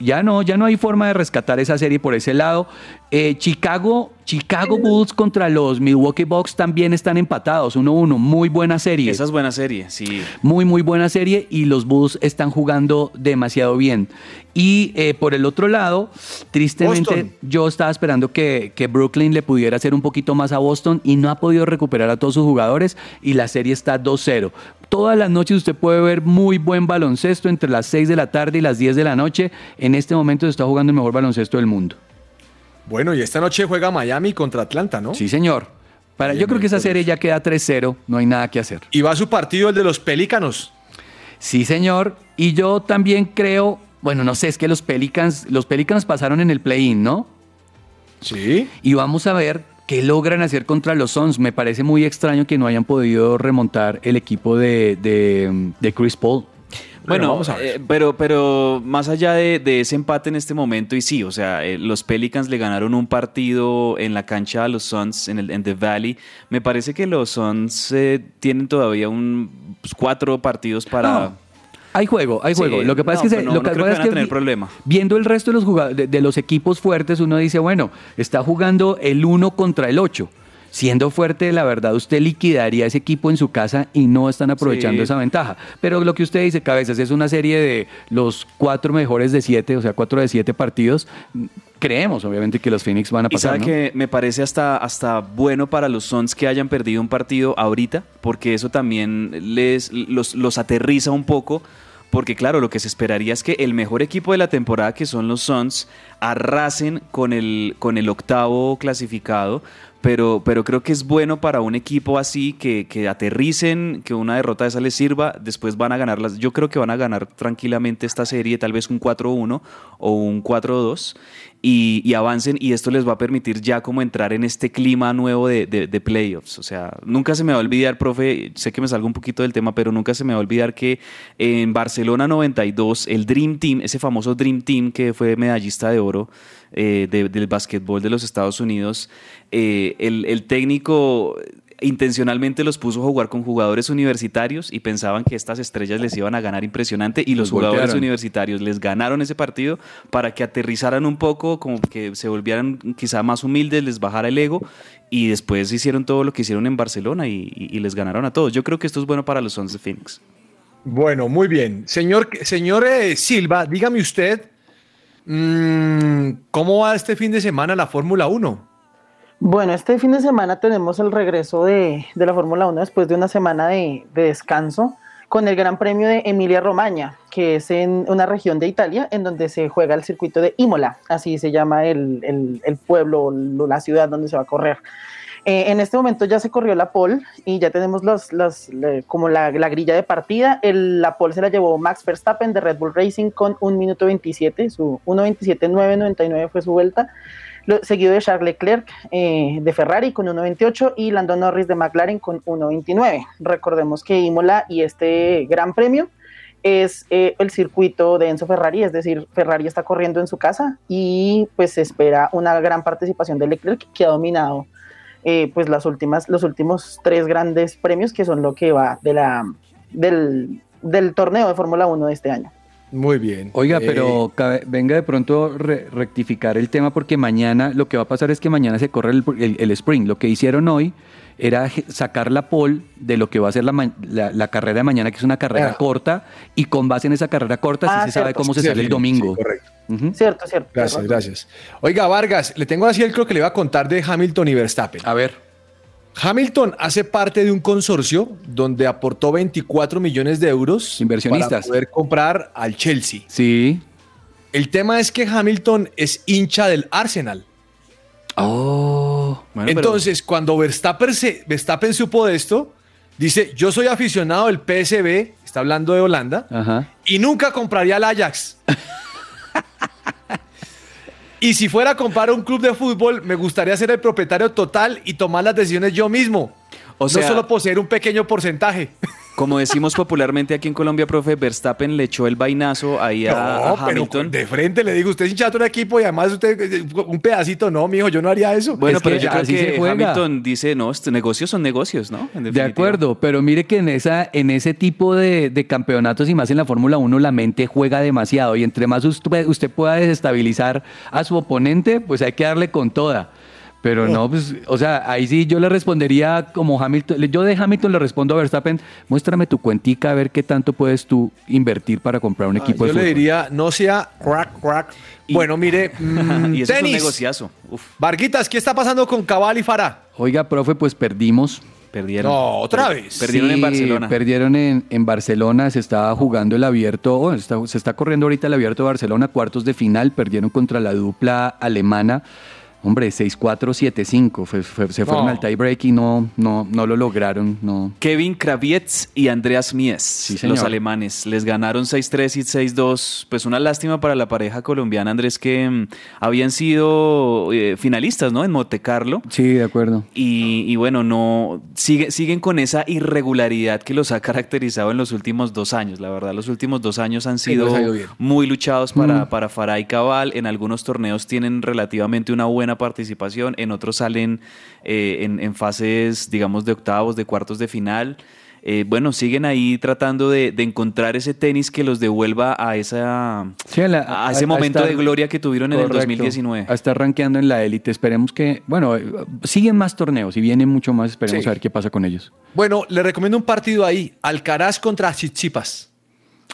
Ya no, ya no hay forma de rescatar esa serie por ese lado. Eh, Chicago, Chicago Bulls contra los Milwaukee Bucks también están empatados, 1-1. Muy buena serie. Esa es buena serie, sí. Muy, muy buena serie y los Bulls están jugando demasiado bien. Y eh, por el otro lado, tristemente, Boston. yo estaba esperando que, que Brooklyn le pudiera hacer un poquito más a Boston y no ha podido recuperar a todos sus jugadores y la serie está 2-0. Todas las noches usted puede ver muy buen baloncesto entre las 6 de la tarde y las 10 de la noche. En este momento se está jugando el mejor baloncesto del mundo. Bueno, y esta noche juega Miami contra Atlanta, ¿no? Sí, señor. Para, yo creo que esa serie ya queda 3-0, no hay nada que hacer. Y va su partido el de los Pelícanos. Sí, señor. Y yo también creo, bueno, no sé, es que los Pelicans, los Pelicans pasaron en el play-in, ¿no? Sí. Y vamos a ver qué logran hacer contra los Suns. Me parece muy extraño que no hayan podido remontar el equipo de, de- de Chris Paul. Bueno, vamos a ver. eh, pero, pero más allá de, de ese empate en este momento, y sí, o sea, eh, los Pelicans le ganaron un partido en la cancha a los Suns en, el, en The Valley. Me parece que los Suns eh, tienen todavía un, pues, cuatro partidos para... No. Hay juego, hay Sí, juego. Lo que pasa no, es que, se- no- lo que no creo pasa que es van a que tener vi- problema. viendo el resto de los, de, de los equipos fuertes, uno dice, bueno, está jugando el 1 contra el 8. Siendo fuerte, la verdad, usted liquidaría ese equipo en su casa y no están aprovechando Sí. esa ventaja. Pero lo que usted dice, Cabezas, es una serie de los cuatro mejores de siete, o sea, cuatro de siete partidos. Creemos, obviamente, que los Phoenix van a Y pasar. sabe ¿no? que me parece hasta, hasta bueno para los Suns que hayan perdido un partido ahorita, porque eso también les los, los aterriza un poco. Porque claro, lo que se esperaría es que el mejor equipo de la temporada, que son los Suns, arrasen con el, con el octavo clasificado. Pero, pero creo que es bueno para un equipo así que, que aterricen, que una derrota de esa les sirva, después van a ganar las. Yo creo que van a ganar tranquilamente esta serie, tal vez un 4-1 o un 4-2 y, avancen y esto les va a permitir ya como entrar en este clima nuevo de- de playoffs. O sea, nunca se me va a olvidar, profe, sé que me salgo un poquito del tema, pero nunca se me va a olvidar que en Barcelona 92, el Dream Team, ese famoso Dream Team que fue medallista de oro eh, de- del básquetbol de los Estados Unidos, eh, el, el técnico intencionalmente los puso a jugar con jugadores universitarios y pensaban que estas estrellas les iban a ganar impresionante y los jugadores voltearon. universitarios les ganaron ese partido para que aterrizaran un poco, como que se volvieran quizá más humildes, les bajara el ego y después hicieron todo lo que hicieron en Barcelona y, y- y les ganaron a todos. Yo creo que esto es bueno para los Suns de Phoenix. Bueno, muy bien. Señor, señor eh, Silva, dígame usted, ¿cómo va este fin de semana la Fórmula 1? Bueno, este fin de semana tenemos el regreso de, la Fórmula 1 después de una semana de, de descanso con el Gran Premio de Emilia Romagna, que es en una región de Italia en donde se juega el circuito de Imola, así se llama el, el- el pueblo, lo- la ciudad donde se va a correr. Eh, en este momento ya se corrió la pole y ya tenemos como la, la grilla de partida. La pole se la llevó Max Verstappen de Red Bull Racing con 1 minuto 27, su 1.27.999 fue su vuelta seguido de Charles Leclerc eh, de Ferrari con 1.28 y Lando Norris de McLaren con 1.29. Recordemos que Imola y este Gran Premio es eh, el circuito de Enzo Ferrari, es decir, Ferrari está corriendo en su casa y pues se espera una gran participación de Leclerc que ha dominado eh, pues las últimas, los últimos tres grandes premios que son lo que va de la, del, del torneo de Fórmula 1 de este año. Muy bien. Oiga, Eh, pero cabe- venga de pronto re- rectificar el tema porque mañana lo que va a pasar es que mañana se corre el, el- el sprint. Lo que hicieron hoy era sacar la pole de lo que va a ser la, la- la carrera de mañana, que es una carrera Ah. corta, y con base en esa carrera corta Ah, sí se sabe cómo se Sí, sale el domingo. sí, correcto. Ujú. Cierto, cierto. Gracias, gracias. Oiga, Vargas, le tengo así el creo que le iba a contar de Hamilton y Verstappen. A ver. Hamilton hace parte de un consorcio donde aportó 24 millones de euros Inversionistas. para poder comprar al Chelsea. Sí. El tema es que Hamilton es hincha del Arsenal. Oh. Bueno, pero- Entonces, cuando Verstappen, se- Verstappen supo de esto, dice, yo soy aficionado del PSB, está hablando de Holanda, Ajá. y nunca compraría al Ajax. (laughs) (laughs) y si fuera a comprar un club de fútbol, me gustaría ser el propietario total y tomar las decisiones yo mismo. O sea- no solo poseer un pequeño porcentaje. Como decimos popularmente aquí en Colombia, profe, Verstappen le echó el vainazo ahí a, a No, pero Hamilton. de frente le digo, usted es hinchado de un equipo y además usted eh, un pedacito, no, mijo, yo no haría eso. Bueno, Es pero que yo creo así se que juega. Hamilton dice, no, estos negocios son negocios, ¿no? En De acuerdo, pero mire que en, esa, en ese tipo de, de campeonatos y más en la Fórmula 1 la mente juega demasiado y entre más usted, usted pueda desestabilizar a su oponente, pues hay que darle con toda. Pero no, pues, o sea, ahí sí yo le respondería como Hamilton, yo de Hamilton le respondo a Verstappen, muéstrame tu cuentica a ver qué tanto puedes tú invertir para comprar un equipo Ah, yo de le fútbol. diría, no sea crack, crack. Bueno, mire, mm, (laughs) y eso es un tenis. negociazo. Uf, Varguitas, ¿qué está pasando con Cabal y Farah? Oiga, profe, pues perdimos. perdieron. No, otra Per- vez. Perdieron en Barcelona. Perdieron en, en Barcelona, se estaba jugando el abierto, oh, está- se está corriendo ahorita el abierto de Barcelona, cuartos de final, perdieron contra la dupla alemana. Hombre, 6-4-7-5, fue- fue- se fueron No. al tiebreak y no, no, no lo lograron. No. Kevin Kravietz y Andreas Mies, los alemanes, les ganaron 6-3 y 6-2. Pues una lástima para la pareja colombiana, Andrés, que mm, habían sido eh, finalistas, ¿no? En Monte Carlo. Sí, de acuerdo. Y, y bueno, no sigue- siguen con esa irregularidad que los ha caracterizado en los últimos dos años. La verdad, los últimos dos años han sido muy luchados para, Mm. para Farah y Cabal. En algunos torneos tienen relativamente una buena participación, en otros salen eh, en, en fases, digamos, de octavos, de cuartos de final. eh, bueno, siguen ahí tratando de, de encontrar ese tenis que los devuelva a, esa, Sí, a la- a ese a- a momento estar- de gloria que tuvieron en el Correcto. 2019. A estar rankeando en la élite. Esperemos que, bueno, siguen más torneos y vienen mucho más. Esperemos Sí. a ver qué pasa con ellos. Bueno, le recomiendo un partido ahí. Alcaraz contra Chichipas.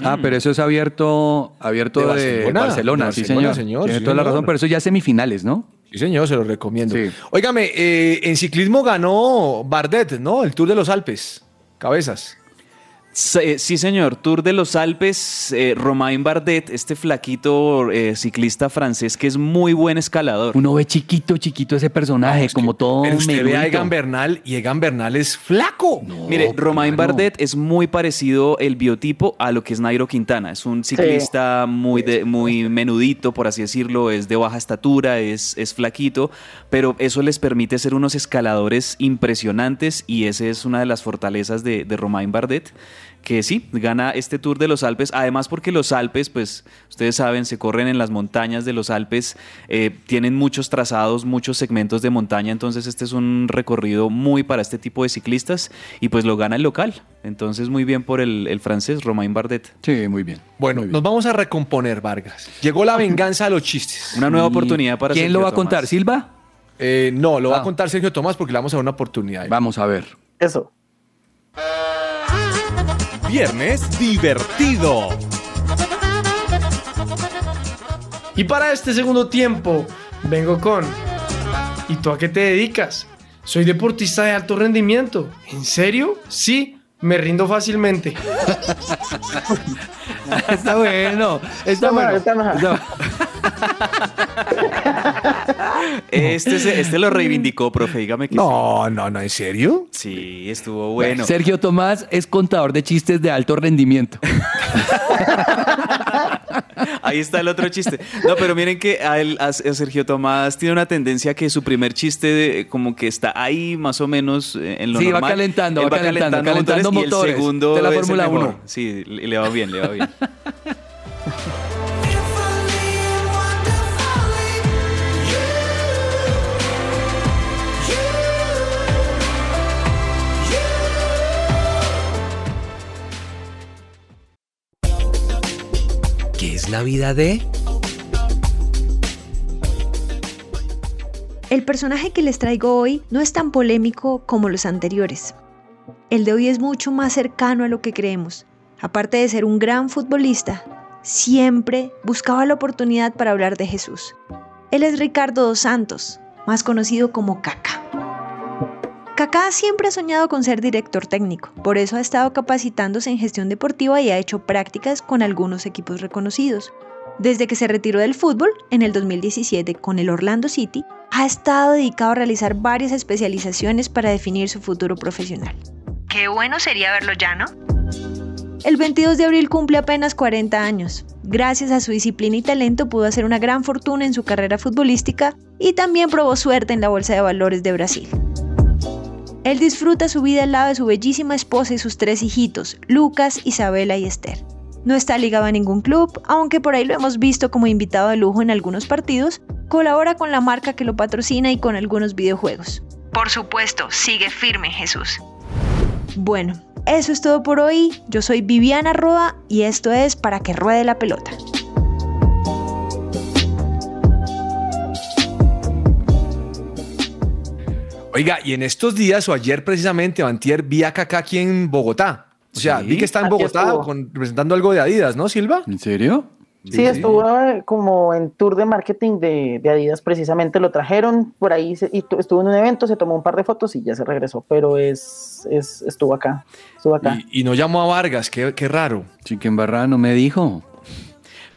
Ah, pero eso es abierto, abierto De de Barcelona. Barcelona, De sí, Barcelona, señor. señor, Tiene sí, toda la razón, pero eso ya es semifinales, ¿no? Sí, señor, se lo recomiendo. Óigame, eh, en ciclismo ganó Bardet, ¿no? El Tour de los Alpes. Cabezas. Sí, eh, sí, señor. Tour de los Alpes, eh, Romain Bardet, este flaquito eh, ciclista francés que es muy buen escalador. Uno ve chiquito, chiquito ese personaje, como todo Pero usted ve a. Egan Bernal y Egan Bernal es flaco. Mire, Romain Bardet es muy parecido el biotipo a lo que es Nairo Quintana. Es un ciclista muy, de- muy menudito, por así decirlo, es de baja estatura, es, es flaquito, pero eso les permite ser unos escaladores impresionantes y esa es una de las fortalezas de, de Romain Bardet que sí, gana este Tour de los Alpes, además porque los Alpes, pues ustedes saben, se corren en las montañas de los Alpes, eh, tienen muchos trazados, muchos segmentos de montaña, entonces este es un recorrido muy para este tipo de ciclistas y pues lo gana el local, entonces muy bien por el, el francés Romain Bardet. Sí, muy bien. Bueno, nos vamos a recomponer, Vargas. Llegó la (laughs) venganza a los chistes. Una nueva oportunidad para ¿Quién Sergio lo va a Tomás. contar? ¿Silva? Eh, no, lo va a Ah. contar Sergio Tomás porque le vamos a dar una oportunidad. Vamos a ver. Eso. Viernes divertido. Y para este segundo tiempo, vengo con. ¿Y tú a qué te dedicas? Soy deportista de alto rendimiento. ¿En serio? Sí, me rindo fácilmente. (laughs) está bueno, está Está bueno. mejor, está. Está- (laughs) (laughs) Este, se- este lo (laughs) reivindicó, profe, dígame que No, no, no, ¿en serio? sí. Sí, estuvo bueno. Sergio Tomás es contador de chistes de alto rendimiento. (laughs) Ahí está el otro chiste. No, pero miren que a, él- a Sergio Tomás tiene una tendencia que su primer chiste de- como que está ahí más o menos eh, en lo Sí, va normal. calentando, Él va calentando, calentando y el motores segundo de la Fórmula mejor. 1. Sí, le va bien, le va bien. Vida de? El personaje que les traigo hoy no es tan polémico como los anteriores. El de hoy es mucho más cercano a lo que creemos. Aparte de ser un gran futbolista, siempre buscaba la oportunidad para hablar de Jesús. Él es Ricardo dos Santos, más conocido como Kaká. Kaká siempre ha soñado con ser director técnico, por eso ha estado capacitándose en gestión deportiva y ha hecho prácticas con algunos equipos reconocidos. Desde que se retiró del fútbol en el 2017 con el Orlando City, ha estado dedicado a realizar varias especializaciones para definir su futuro profesional. Qué bueno sería verlo ya, ¿no? El 22 de abril cumple apenas 40 años. Gracias a su disciplina y talento pudo hacer una gran fortuna en su carrera futbolística y también probó suerte en la Bolsa de Valores de Brasil. Él disfruta su vida al lado de su bellísima esposa y sus tres hijitos, Lucas, Isabela y Esther. No está ligado a ningún club, aunque por ahí lo hemos visto como invitado de lujo en algunos partidos, colabora con la marca que lo patrocina y con algunos videojuegos. Por supuesto, sigue firme Jesús. Bueno, eso es todo por hoy. Yo soy Viviana Roa y esto es Para que ruede la pelota. Oiga, y en estos días o ayer precisamente, antier, vi a Kaká aquí en Bogotá. O sea, Sí. vi que está en Bogotá con- representando algo de Adidas, ¿no, Silva? ¿En serio? Sí, estuvo eh, como en tour de marketing de, de Adidas, precisamente lo trajeron por ahí se- y tu- estuvo en un evento, se tomó un par de fotos y ya se regresó, pero es, es estuvo acá, estuvo acá. Y, y no llamó a Vargas, qué, qué raro. Chiquembarra no me dijo.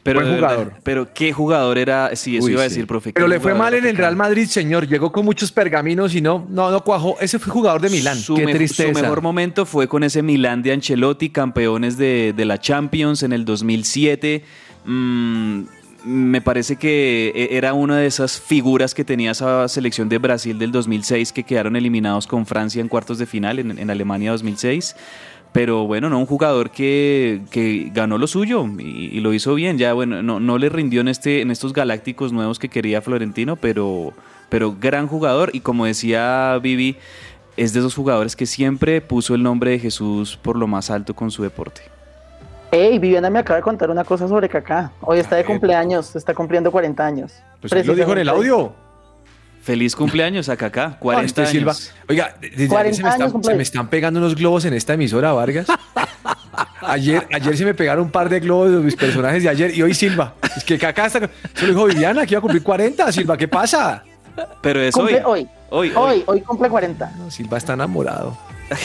Pero, Buen verdad, jugador. pero qué jugador era, sí, eso Uy, iba a sí. decir, profe. Pero le fue mal en el. Real Madrid, señor. Llegó con muchos pergaminos y no, no, no cuajó. Ese fue jugador de Milán. Su, Qué me- tristeza. su mejor momento fue con ese Milán de Ancelotti, campeones de, de la Champions en el 2007. Mm, me parece que e- era una de esas figuras que tenía esa selección de Brasil del 2006 que quedaron eliminados con Francia en cuartos de final en, en Alemania 2006. Pero bueno, no un jugador que, que ganó lo suyo y, y lo hizo bien. Ya bueno, no, no le rindió en este en estos galácticos nuevos que quería Florentino, pero pero gran jugador y como decía Vivi, es de esos jugadores que siempre puso el nombre de Jesús por lo más alto con su deporte. Hey, Viviana me acaba de contar una cosa sobre Kaká. Hoy está de cumpleaños, está cumpliendo 40 años. Pues él lo dijo en el audio. Feliz cumpleaños a Kaká, 40 Este años. Silva. Oiga, desde 40 ayer se me, están, años se me están pegando unos globos en esta emisora, Vargas. Ayer, ayer se me pegaron un par de globos de mis personajes de ayer y hoy Silva. Es que acá está. Se lo dijo Viviana, que iba a cumplir 40. Silva, ¿qué pasa? Pero es Cumple hoy. hoy. Hoy, Hoy, hoy cumple 40. No, Silva está enamorado.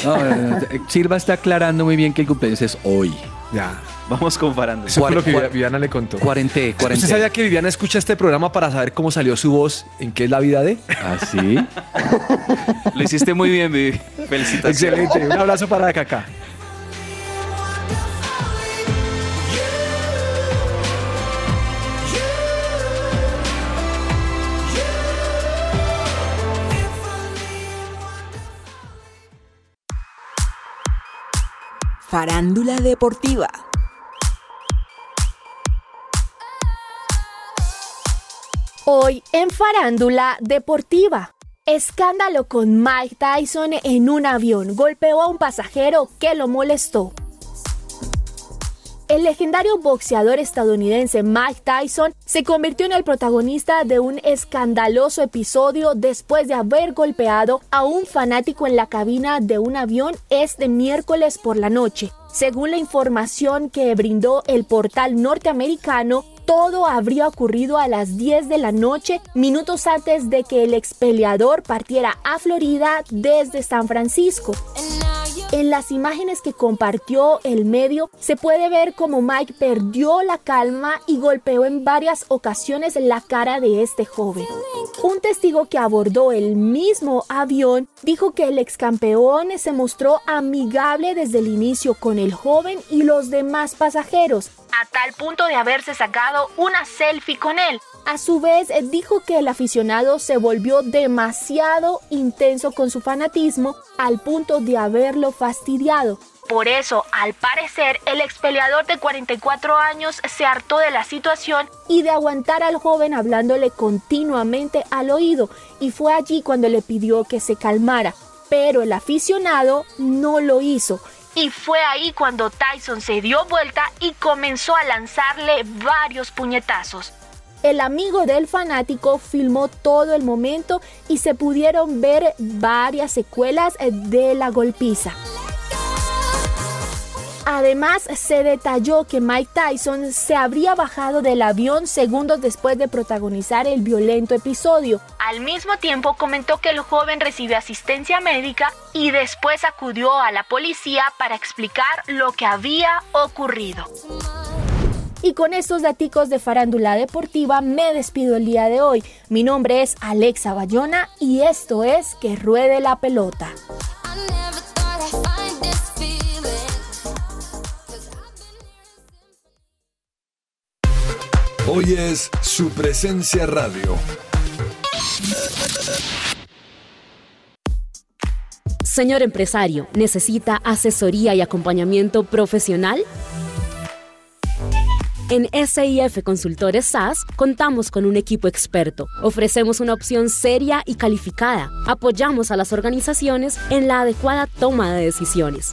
No, no, no, Silva está aclarando muy bien que el cumpleaños es hoy. Ya. Vamos comparando. Eso fue lo que Viviana le contó. 40, 40. ¿Usted sabía que Viviana escucha este programa para saber cómo salió su voz en qué es la vida de? ¿Ah, sí? (laughs) Lo hiciste muy bien, Vivi. Felicitaciones. Excelente. Un abrazo para Kaká. Farándula deportiva. Hoy en Farándula Deportiva. Escándalo con Mike Tyson en un avión. Golpeó a un pasajero que lo molestó. El legendario boxeador estadounidense Mike Tyson se convirtió en el protagonista de un escandaloso episodio después de haber golpeado a un fanático en la cabina de un avión este miércoles por la noche. Según la información que brindó el portal norteamericano, todo habría ocurrido a las 10 de la noche, minutos antes de que el expeleador partiera a Florida desde San Francisco. En las imágenes que compartió el medio se puede ver como Mike perdió la calma y golpeó en varias ocasiones la cara de este joven. Un testigo que abordó el mismo avión dijo que el ex campeón se mostró amigable desde el inicio con el joven y los demás pasajeros, a tal punto de haberse sacado una selfie con él. A su vez, dijo que el aficionado se volvió demasiado intenso con su fanatismo al punto de haberlo fastidiado. Por eso, al parecer, el expeleador de 44 años se hartó de la situación y de aguantar al joven hablándole continuamente al oído, y fue allí cuando le pidió que se calmara. Pero el aficionado no lo hizo y fue ahí cuando Tyson se dio vuelta y comenzó a lanzarle varios puñetazos. El amigo del fanático filmó todo el momento y se pudieron ver varias secuelas de la golpiza. Además, se detalló que Mike Tyson se habría bajado del avión segundos después de protagonizar el violento episodio. Al mismo tiempo, comentó que el joven recibió asistencia médica y después acudió a la policía para explicar lo que había ocurrido. Y con estos daticos de farándula deportiva me despido el día de hoy. Mi nombre es Alexa Bayona y esto es Que Ruede la Pelota. Hoy es su presencia radio. Señor empresario, ¿necesita asesoría y acompañamiento profesional? En SIF Consultores SAS contamos con un equipo experto. Ofrecemos una opción seria y calificada. Apoyamos a las organizaciones en la adecuada toma de decisiones.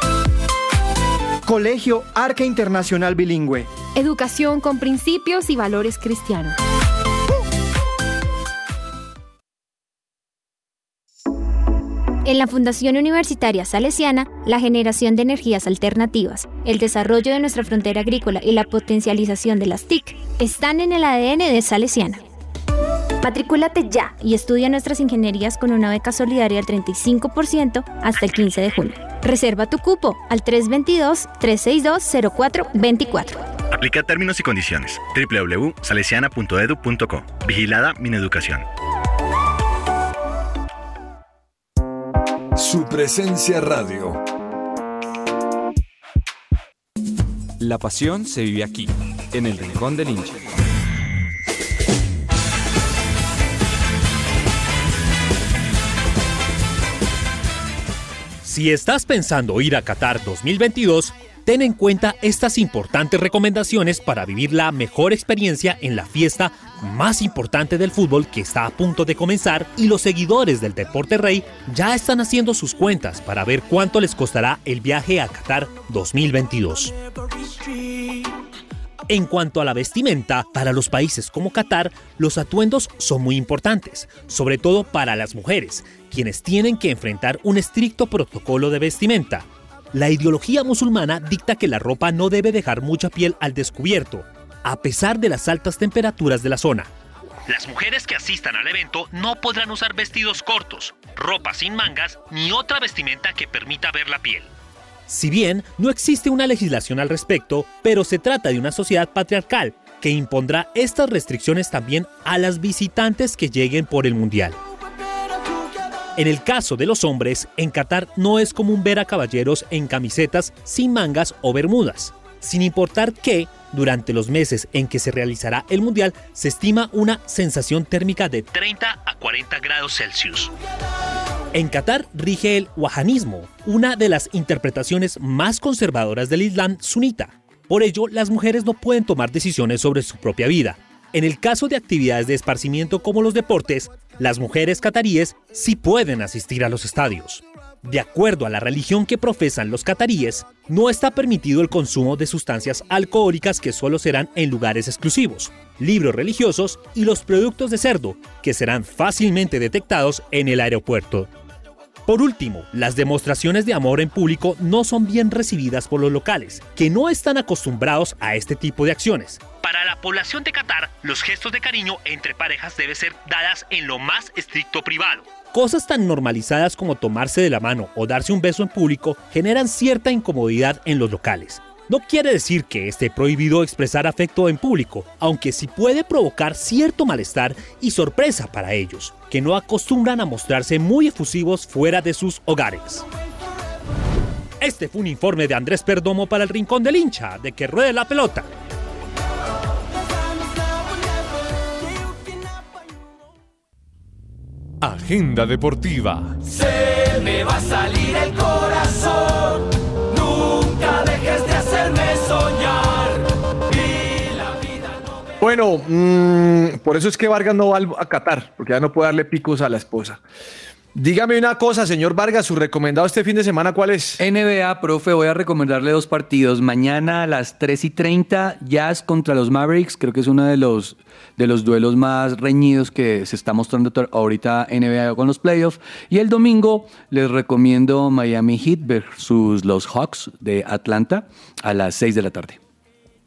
Colegio Arca Internacional Bilingüe. Educación con principios y valores cristianos. En la Fundación Universitaria Salesiana, la generación de energías alternativas, el desarrollo de nuestra frontera agrícola y la potencialización de las TIC están en el ADN de Salesiana. Matricúlate ya y estudia nuestras ingenierías con una beca solidaria del 35% hasta el 15 de junio. Reserva tu cupo al 322-362-0424. Aplica términos y condiciones. www.salesiana.edu.co. Vigilada Mineducación. Su presencia radio. La pasión se vive aquí, en el Rincón del Hincha. Si estás pensando ir a Qatar 2022, ten en cuenta estas importantes recomendaciones para vivir la mejor experiencia en la fiesta más importante del fútbol que está a punto de comenzar y los seguidores del deporte rey ya están haciendo sus cuentas para ver cuánto les costará el viaje a Qatar 2022. En cuanto a la vestimenta, para los países como Qatar, los atuendos son muy importantes, sobre todo para las mujeres, quienes tienen que enfrentar un estricto protocolo de vestimenta. La ideología musulmana dicta que la ropa no debe dejar mucha piel al descubierto, a pesar de las altas temperaturas de la zona. Las mujeres que asistan al evento no podrán usar vestidos cortos, ropa sin mangas ni otra vestimenta que permita ver la piel. Si bien no existe una legislación al respecto, pero se trata de una sociedad patriarcal que impondrá estas restricciones también a las visitantes que lleguen por el Mundial. En el caso de los hombres, en Qatar no es común ver a caballeros en camisetas sin mangas o bermudas, sin importar que, durante los meses en que se realizará el Mundial, se estima una sensación térmica de 30 a 40 grados Celsius. En Qatar rige el wahanismo, una de las interpretaciones más conservadoras del Islam sunita. Por ello, las mujeres no pueden tomar decisiones sobre su propia vida. En el caso de actividades de esparcimiento como los deportes, las mujeres cataríes sí pueden asistir a los estadios. De acuerdo a la religión que profesan los cataríes, no está permitido el consumo de sustancias alcohólicas que solo serán en lugares exclusivos, libros religiosos y los productos de cerdo, que serán fácilmente detectados en el aeropuerto. Por último, las demostraciones de amor en público no son bien recibidas por los locales, que no están acostumbrados a este tipo de acciones. Para la población de Qatar, los gestos de cariño entre parejas deben ser dadas en lo más estricto privado. Cosas tan normalizadas como tomarse de la mano o darse un beso en público generan cierta incomodidad en los locales. No quiere decir que esté prohibido expresar afecto en público, aunque sí puede provocar cierto malestar y sorpresa para ellos, que no acostumbran a mostrarse muy efusivos fuera de sus hogares. Este fue un informe de Andrés Perdomo para el Rincón del Hincha, de que ruede la pelota. Agenda deportiva. Se me va a salir el Bueno, mm, por eso es que Vargas no va al- a Qatar, porque ya no puede darle picos a la esposa. Dígame una cosa, señor Vargas, su recomendado este fin de semana, ¿cuál es? NBA, profe, voy a recomendarle dos partidos. Mañana a las 3 y 30, Jazz contra los Mavericks. Creo que es uno de los, de los duelos más reñidos que se está mostrando ahorita NBA con los playoffs. Y el domingo les recomiendo Miami Heat versus los Hawks de Atlanta a las 6 de la tarde.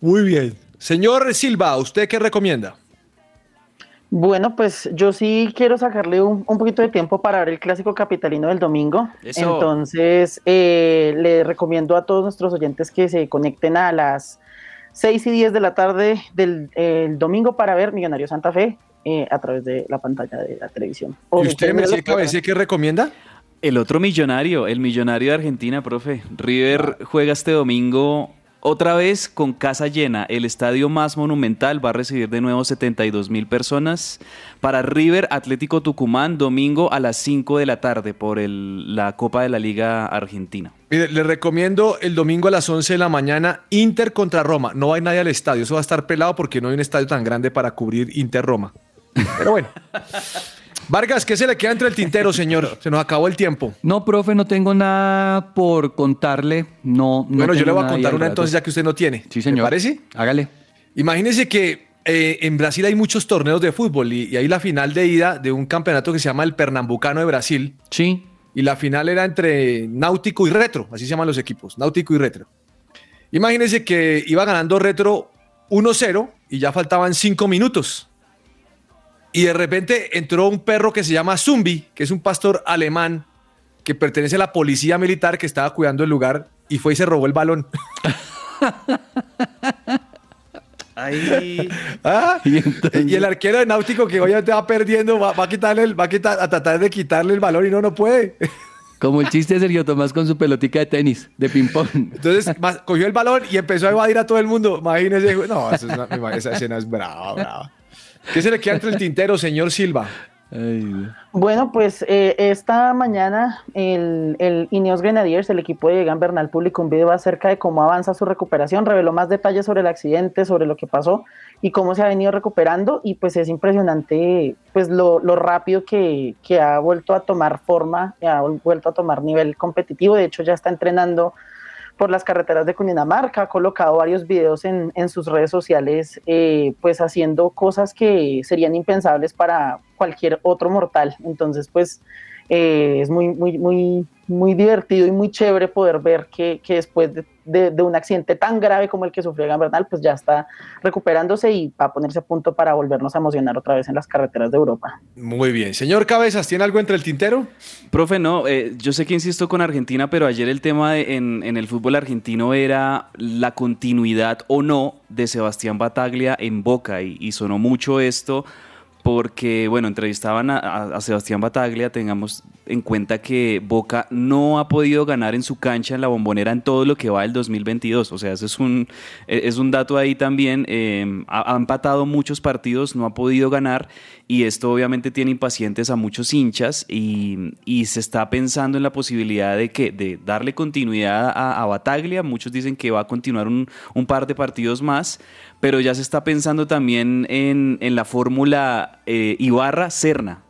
Muy bien. Señor Silva, ¿usted qué recomienda? Bueno, pues yo sí quiero sacarle un, un poquito de tiempo para ver el clásico capitalino del domingo. Eso. Entonces, eh, le recomiendo a todos nuestros oyentes que se conecten a las 6 y 10 de la tarde del el domingo para ver Millonario Santa Fe eh, a través de la pantalla de la televisión. O ¿Y usted, los Cabecé, qué recomienda? El otro millonario, el millonario de Argentina, profe. River juega este domingo otra vez con casa llena. El estadio más monumental va a recibir de nuevo 72 mil personas. Para River Atlético Tucumán, domingo a las 5 de la tarde por el- la Copa de la Liga Argentina. Mire, le recomiendo el domingo a las 11 de la mañana Inter contra Roma. No hay nadie al estadio, eso va a estar pelado porque no hay un estadio tan grande para cubrir Inter-Roma. Pero bueno. (laughs) Vargas, ¿qué se le queda entre el tintero, señor? Se nos acabó el tiempo. No, profe, no tengo nada por contarle. No, no bueno, yo le voy a contar una entonces ya que usted no tiene. Sí, señor. ¿Me parece? Hágale. Imagínese que eh, en Brasil hay muchos torneos de fútbol y, y hay la final de ida de un campeonato que se llama el Pernambucano de Brasil. Sí. y la final era entre Náutico y Retro, así se llaman los equipos, Náutico y Retro. Imagínense que iba ganando Retro 1-0 y ya faltaban 5 minutos. Y de repente entró un perro que se llama Zumbi, que es un pastor alemán que pertenece a la policía militar que estaba cuidando el lugar y fue y se robó el balón. Ahí. ¿Ah? (laughs) Y, el arquero de Náutico que obviamente va perdiendo, va, va a quitarle el- va a, quitar- a tratar de quitarle el balón y no, no puede. Como el chiste de Sergio Tomás con su pelotica de tenis, de ping-pong. Entonces cogió el balón y empezó a evadir a todo el mundo. Imagínese, no, eso es una- esa escena es brava, brava. ¿Qué se le queda entre el tintero, señor Silva? Bueno, pues eh, esta mañana el, el Ineos Grenadiers, el equipo de Egan Bernal, publicó un video acerca de cómo avanza su recuperación, reveló más detalles sobre el accidente, sobre lo que pasó y cómo se ha venido recuperando y pues es impresionante pues lo, lo rápido que, que ha vuelto a tomar forma, ha vuelto a tomar nivel competitivo, de hecho ya está entrenando por las carreteras de Cundinamarca, ha colocado varios videos en, en sus redes sociales, eh, pues haciendo cosas que serían impensables para cualquier otro mortal. Entonces, pues eh, es muy, muy, muy, muy divertido y muy chévere poder ver que, que después de, de- de un accidente tan grave como el que sufrió Egan Bernal, pues ya está recuperándose y va a ponerse a punto para volvernos a emocionar otra vez en las carreteras de Europa. Muy bien. Señor Cabezas, ¿tiene algo entre el tintero? Profe, no, eh, yo sé que insisto con Argentina, pero ayer el tema de- en, en el fútbol argentino era la continuidad o no de Sebastián Bataglia en Boca y, y sonó mucho esto porque, bueno, entrevistaban a, a- Sebastián Bataglia, tengamos en cuenta que Boca no ha podido ganar en su cancha en la bombonera en todo lo que va del 2022, o sea, ese es un, eh, es un dato ahí también, eh, ha, empatado muchos partidos, no ha podido ganar y esto obviamente tiene impacientes a muchos hinchas y, y se está pensando en la posibilidad de que de darle continuidad a, Bataglia, muchos dicen que va a continuar un, un par de partidos más, pero ya se está pensando también en, en la fórmula eh, Ibarra-Serna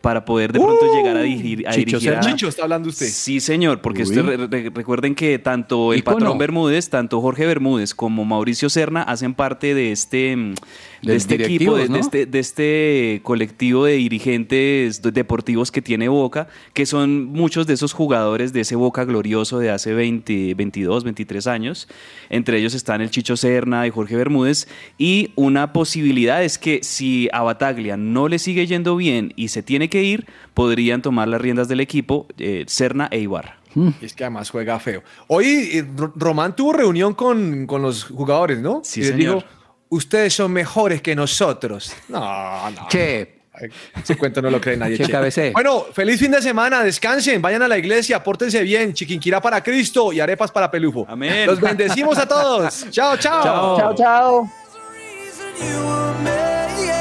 para poder de pronto llegar a dirigir a, Chicho, dirigir a- Chicho, está hablando usted. Sí, señor, porque usted re- re- recuerden que tanto el patrón Bermúdez, tanto Jorge Bermúdez como Mauricio Serna hacen parte de este, mm, de Del este equipo, de, este, de este colectivo de dirigentes de- deportivos que tiene Boca, que son muchos de esos jugadores de ese Boca glorioso de hace 20, 22, 23 años. Entre ellos están el Chicho Serna y Jorge Bermúdez. Y una posibilidad es que si a Bataglia no le sigue yendo bien y se tiene que ir, podrían tomar las riendas del equipo eh, Serna e Ibarra. Y es que además juega feo. Hoy eh, Ro- Román tuvo reunión con, con los jugadores, ¿no? Sí, y les señor. dijo, ustedes son mejores que nosotros. No, no. Che. Ese cuento no lo cree nadie. Che. Bueno, feliz fin de semana, descansen, vayan a la iglesia, pórtense bien, chiquinquirá para Cristo y arepas para Pelufo. Amén. Los bendecimos a todos. (laughs) chao, chao. Chao, chao. meant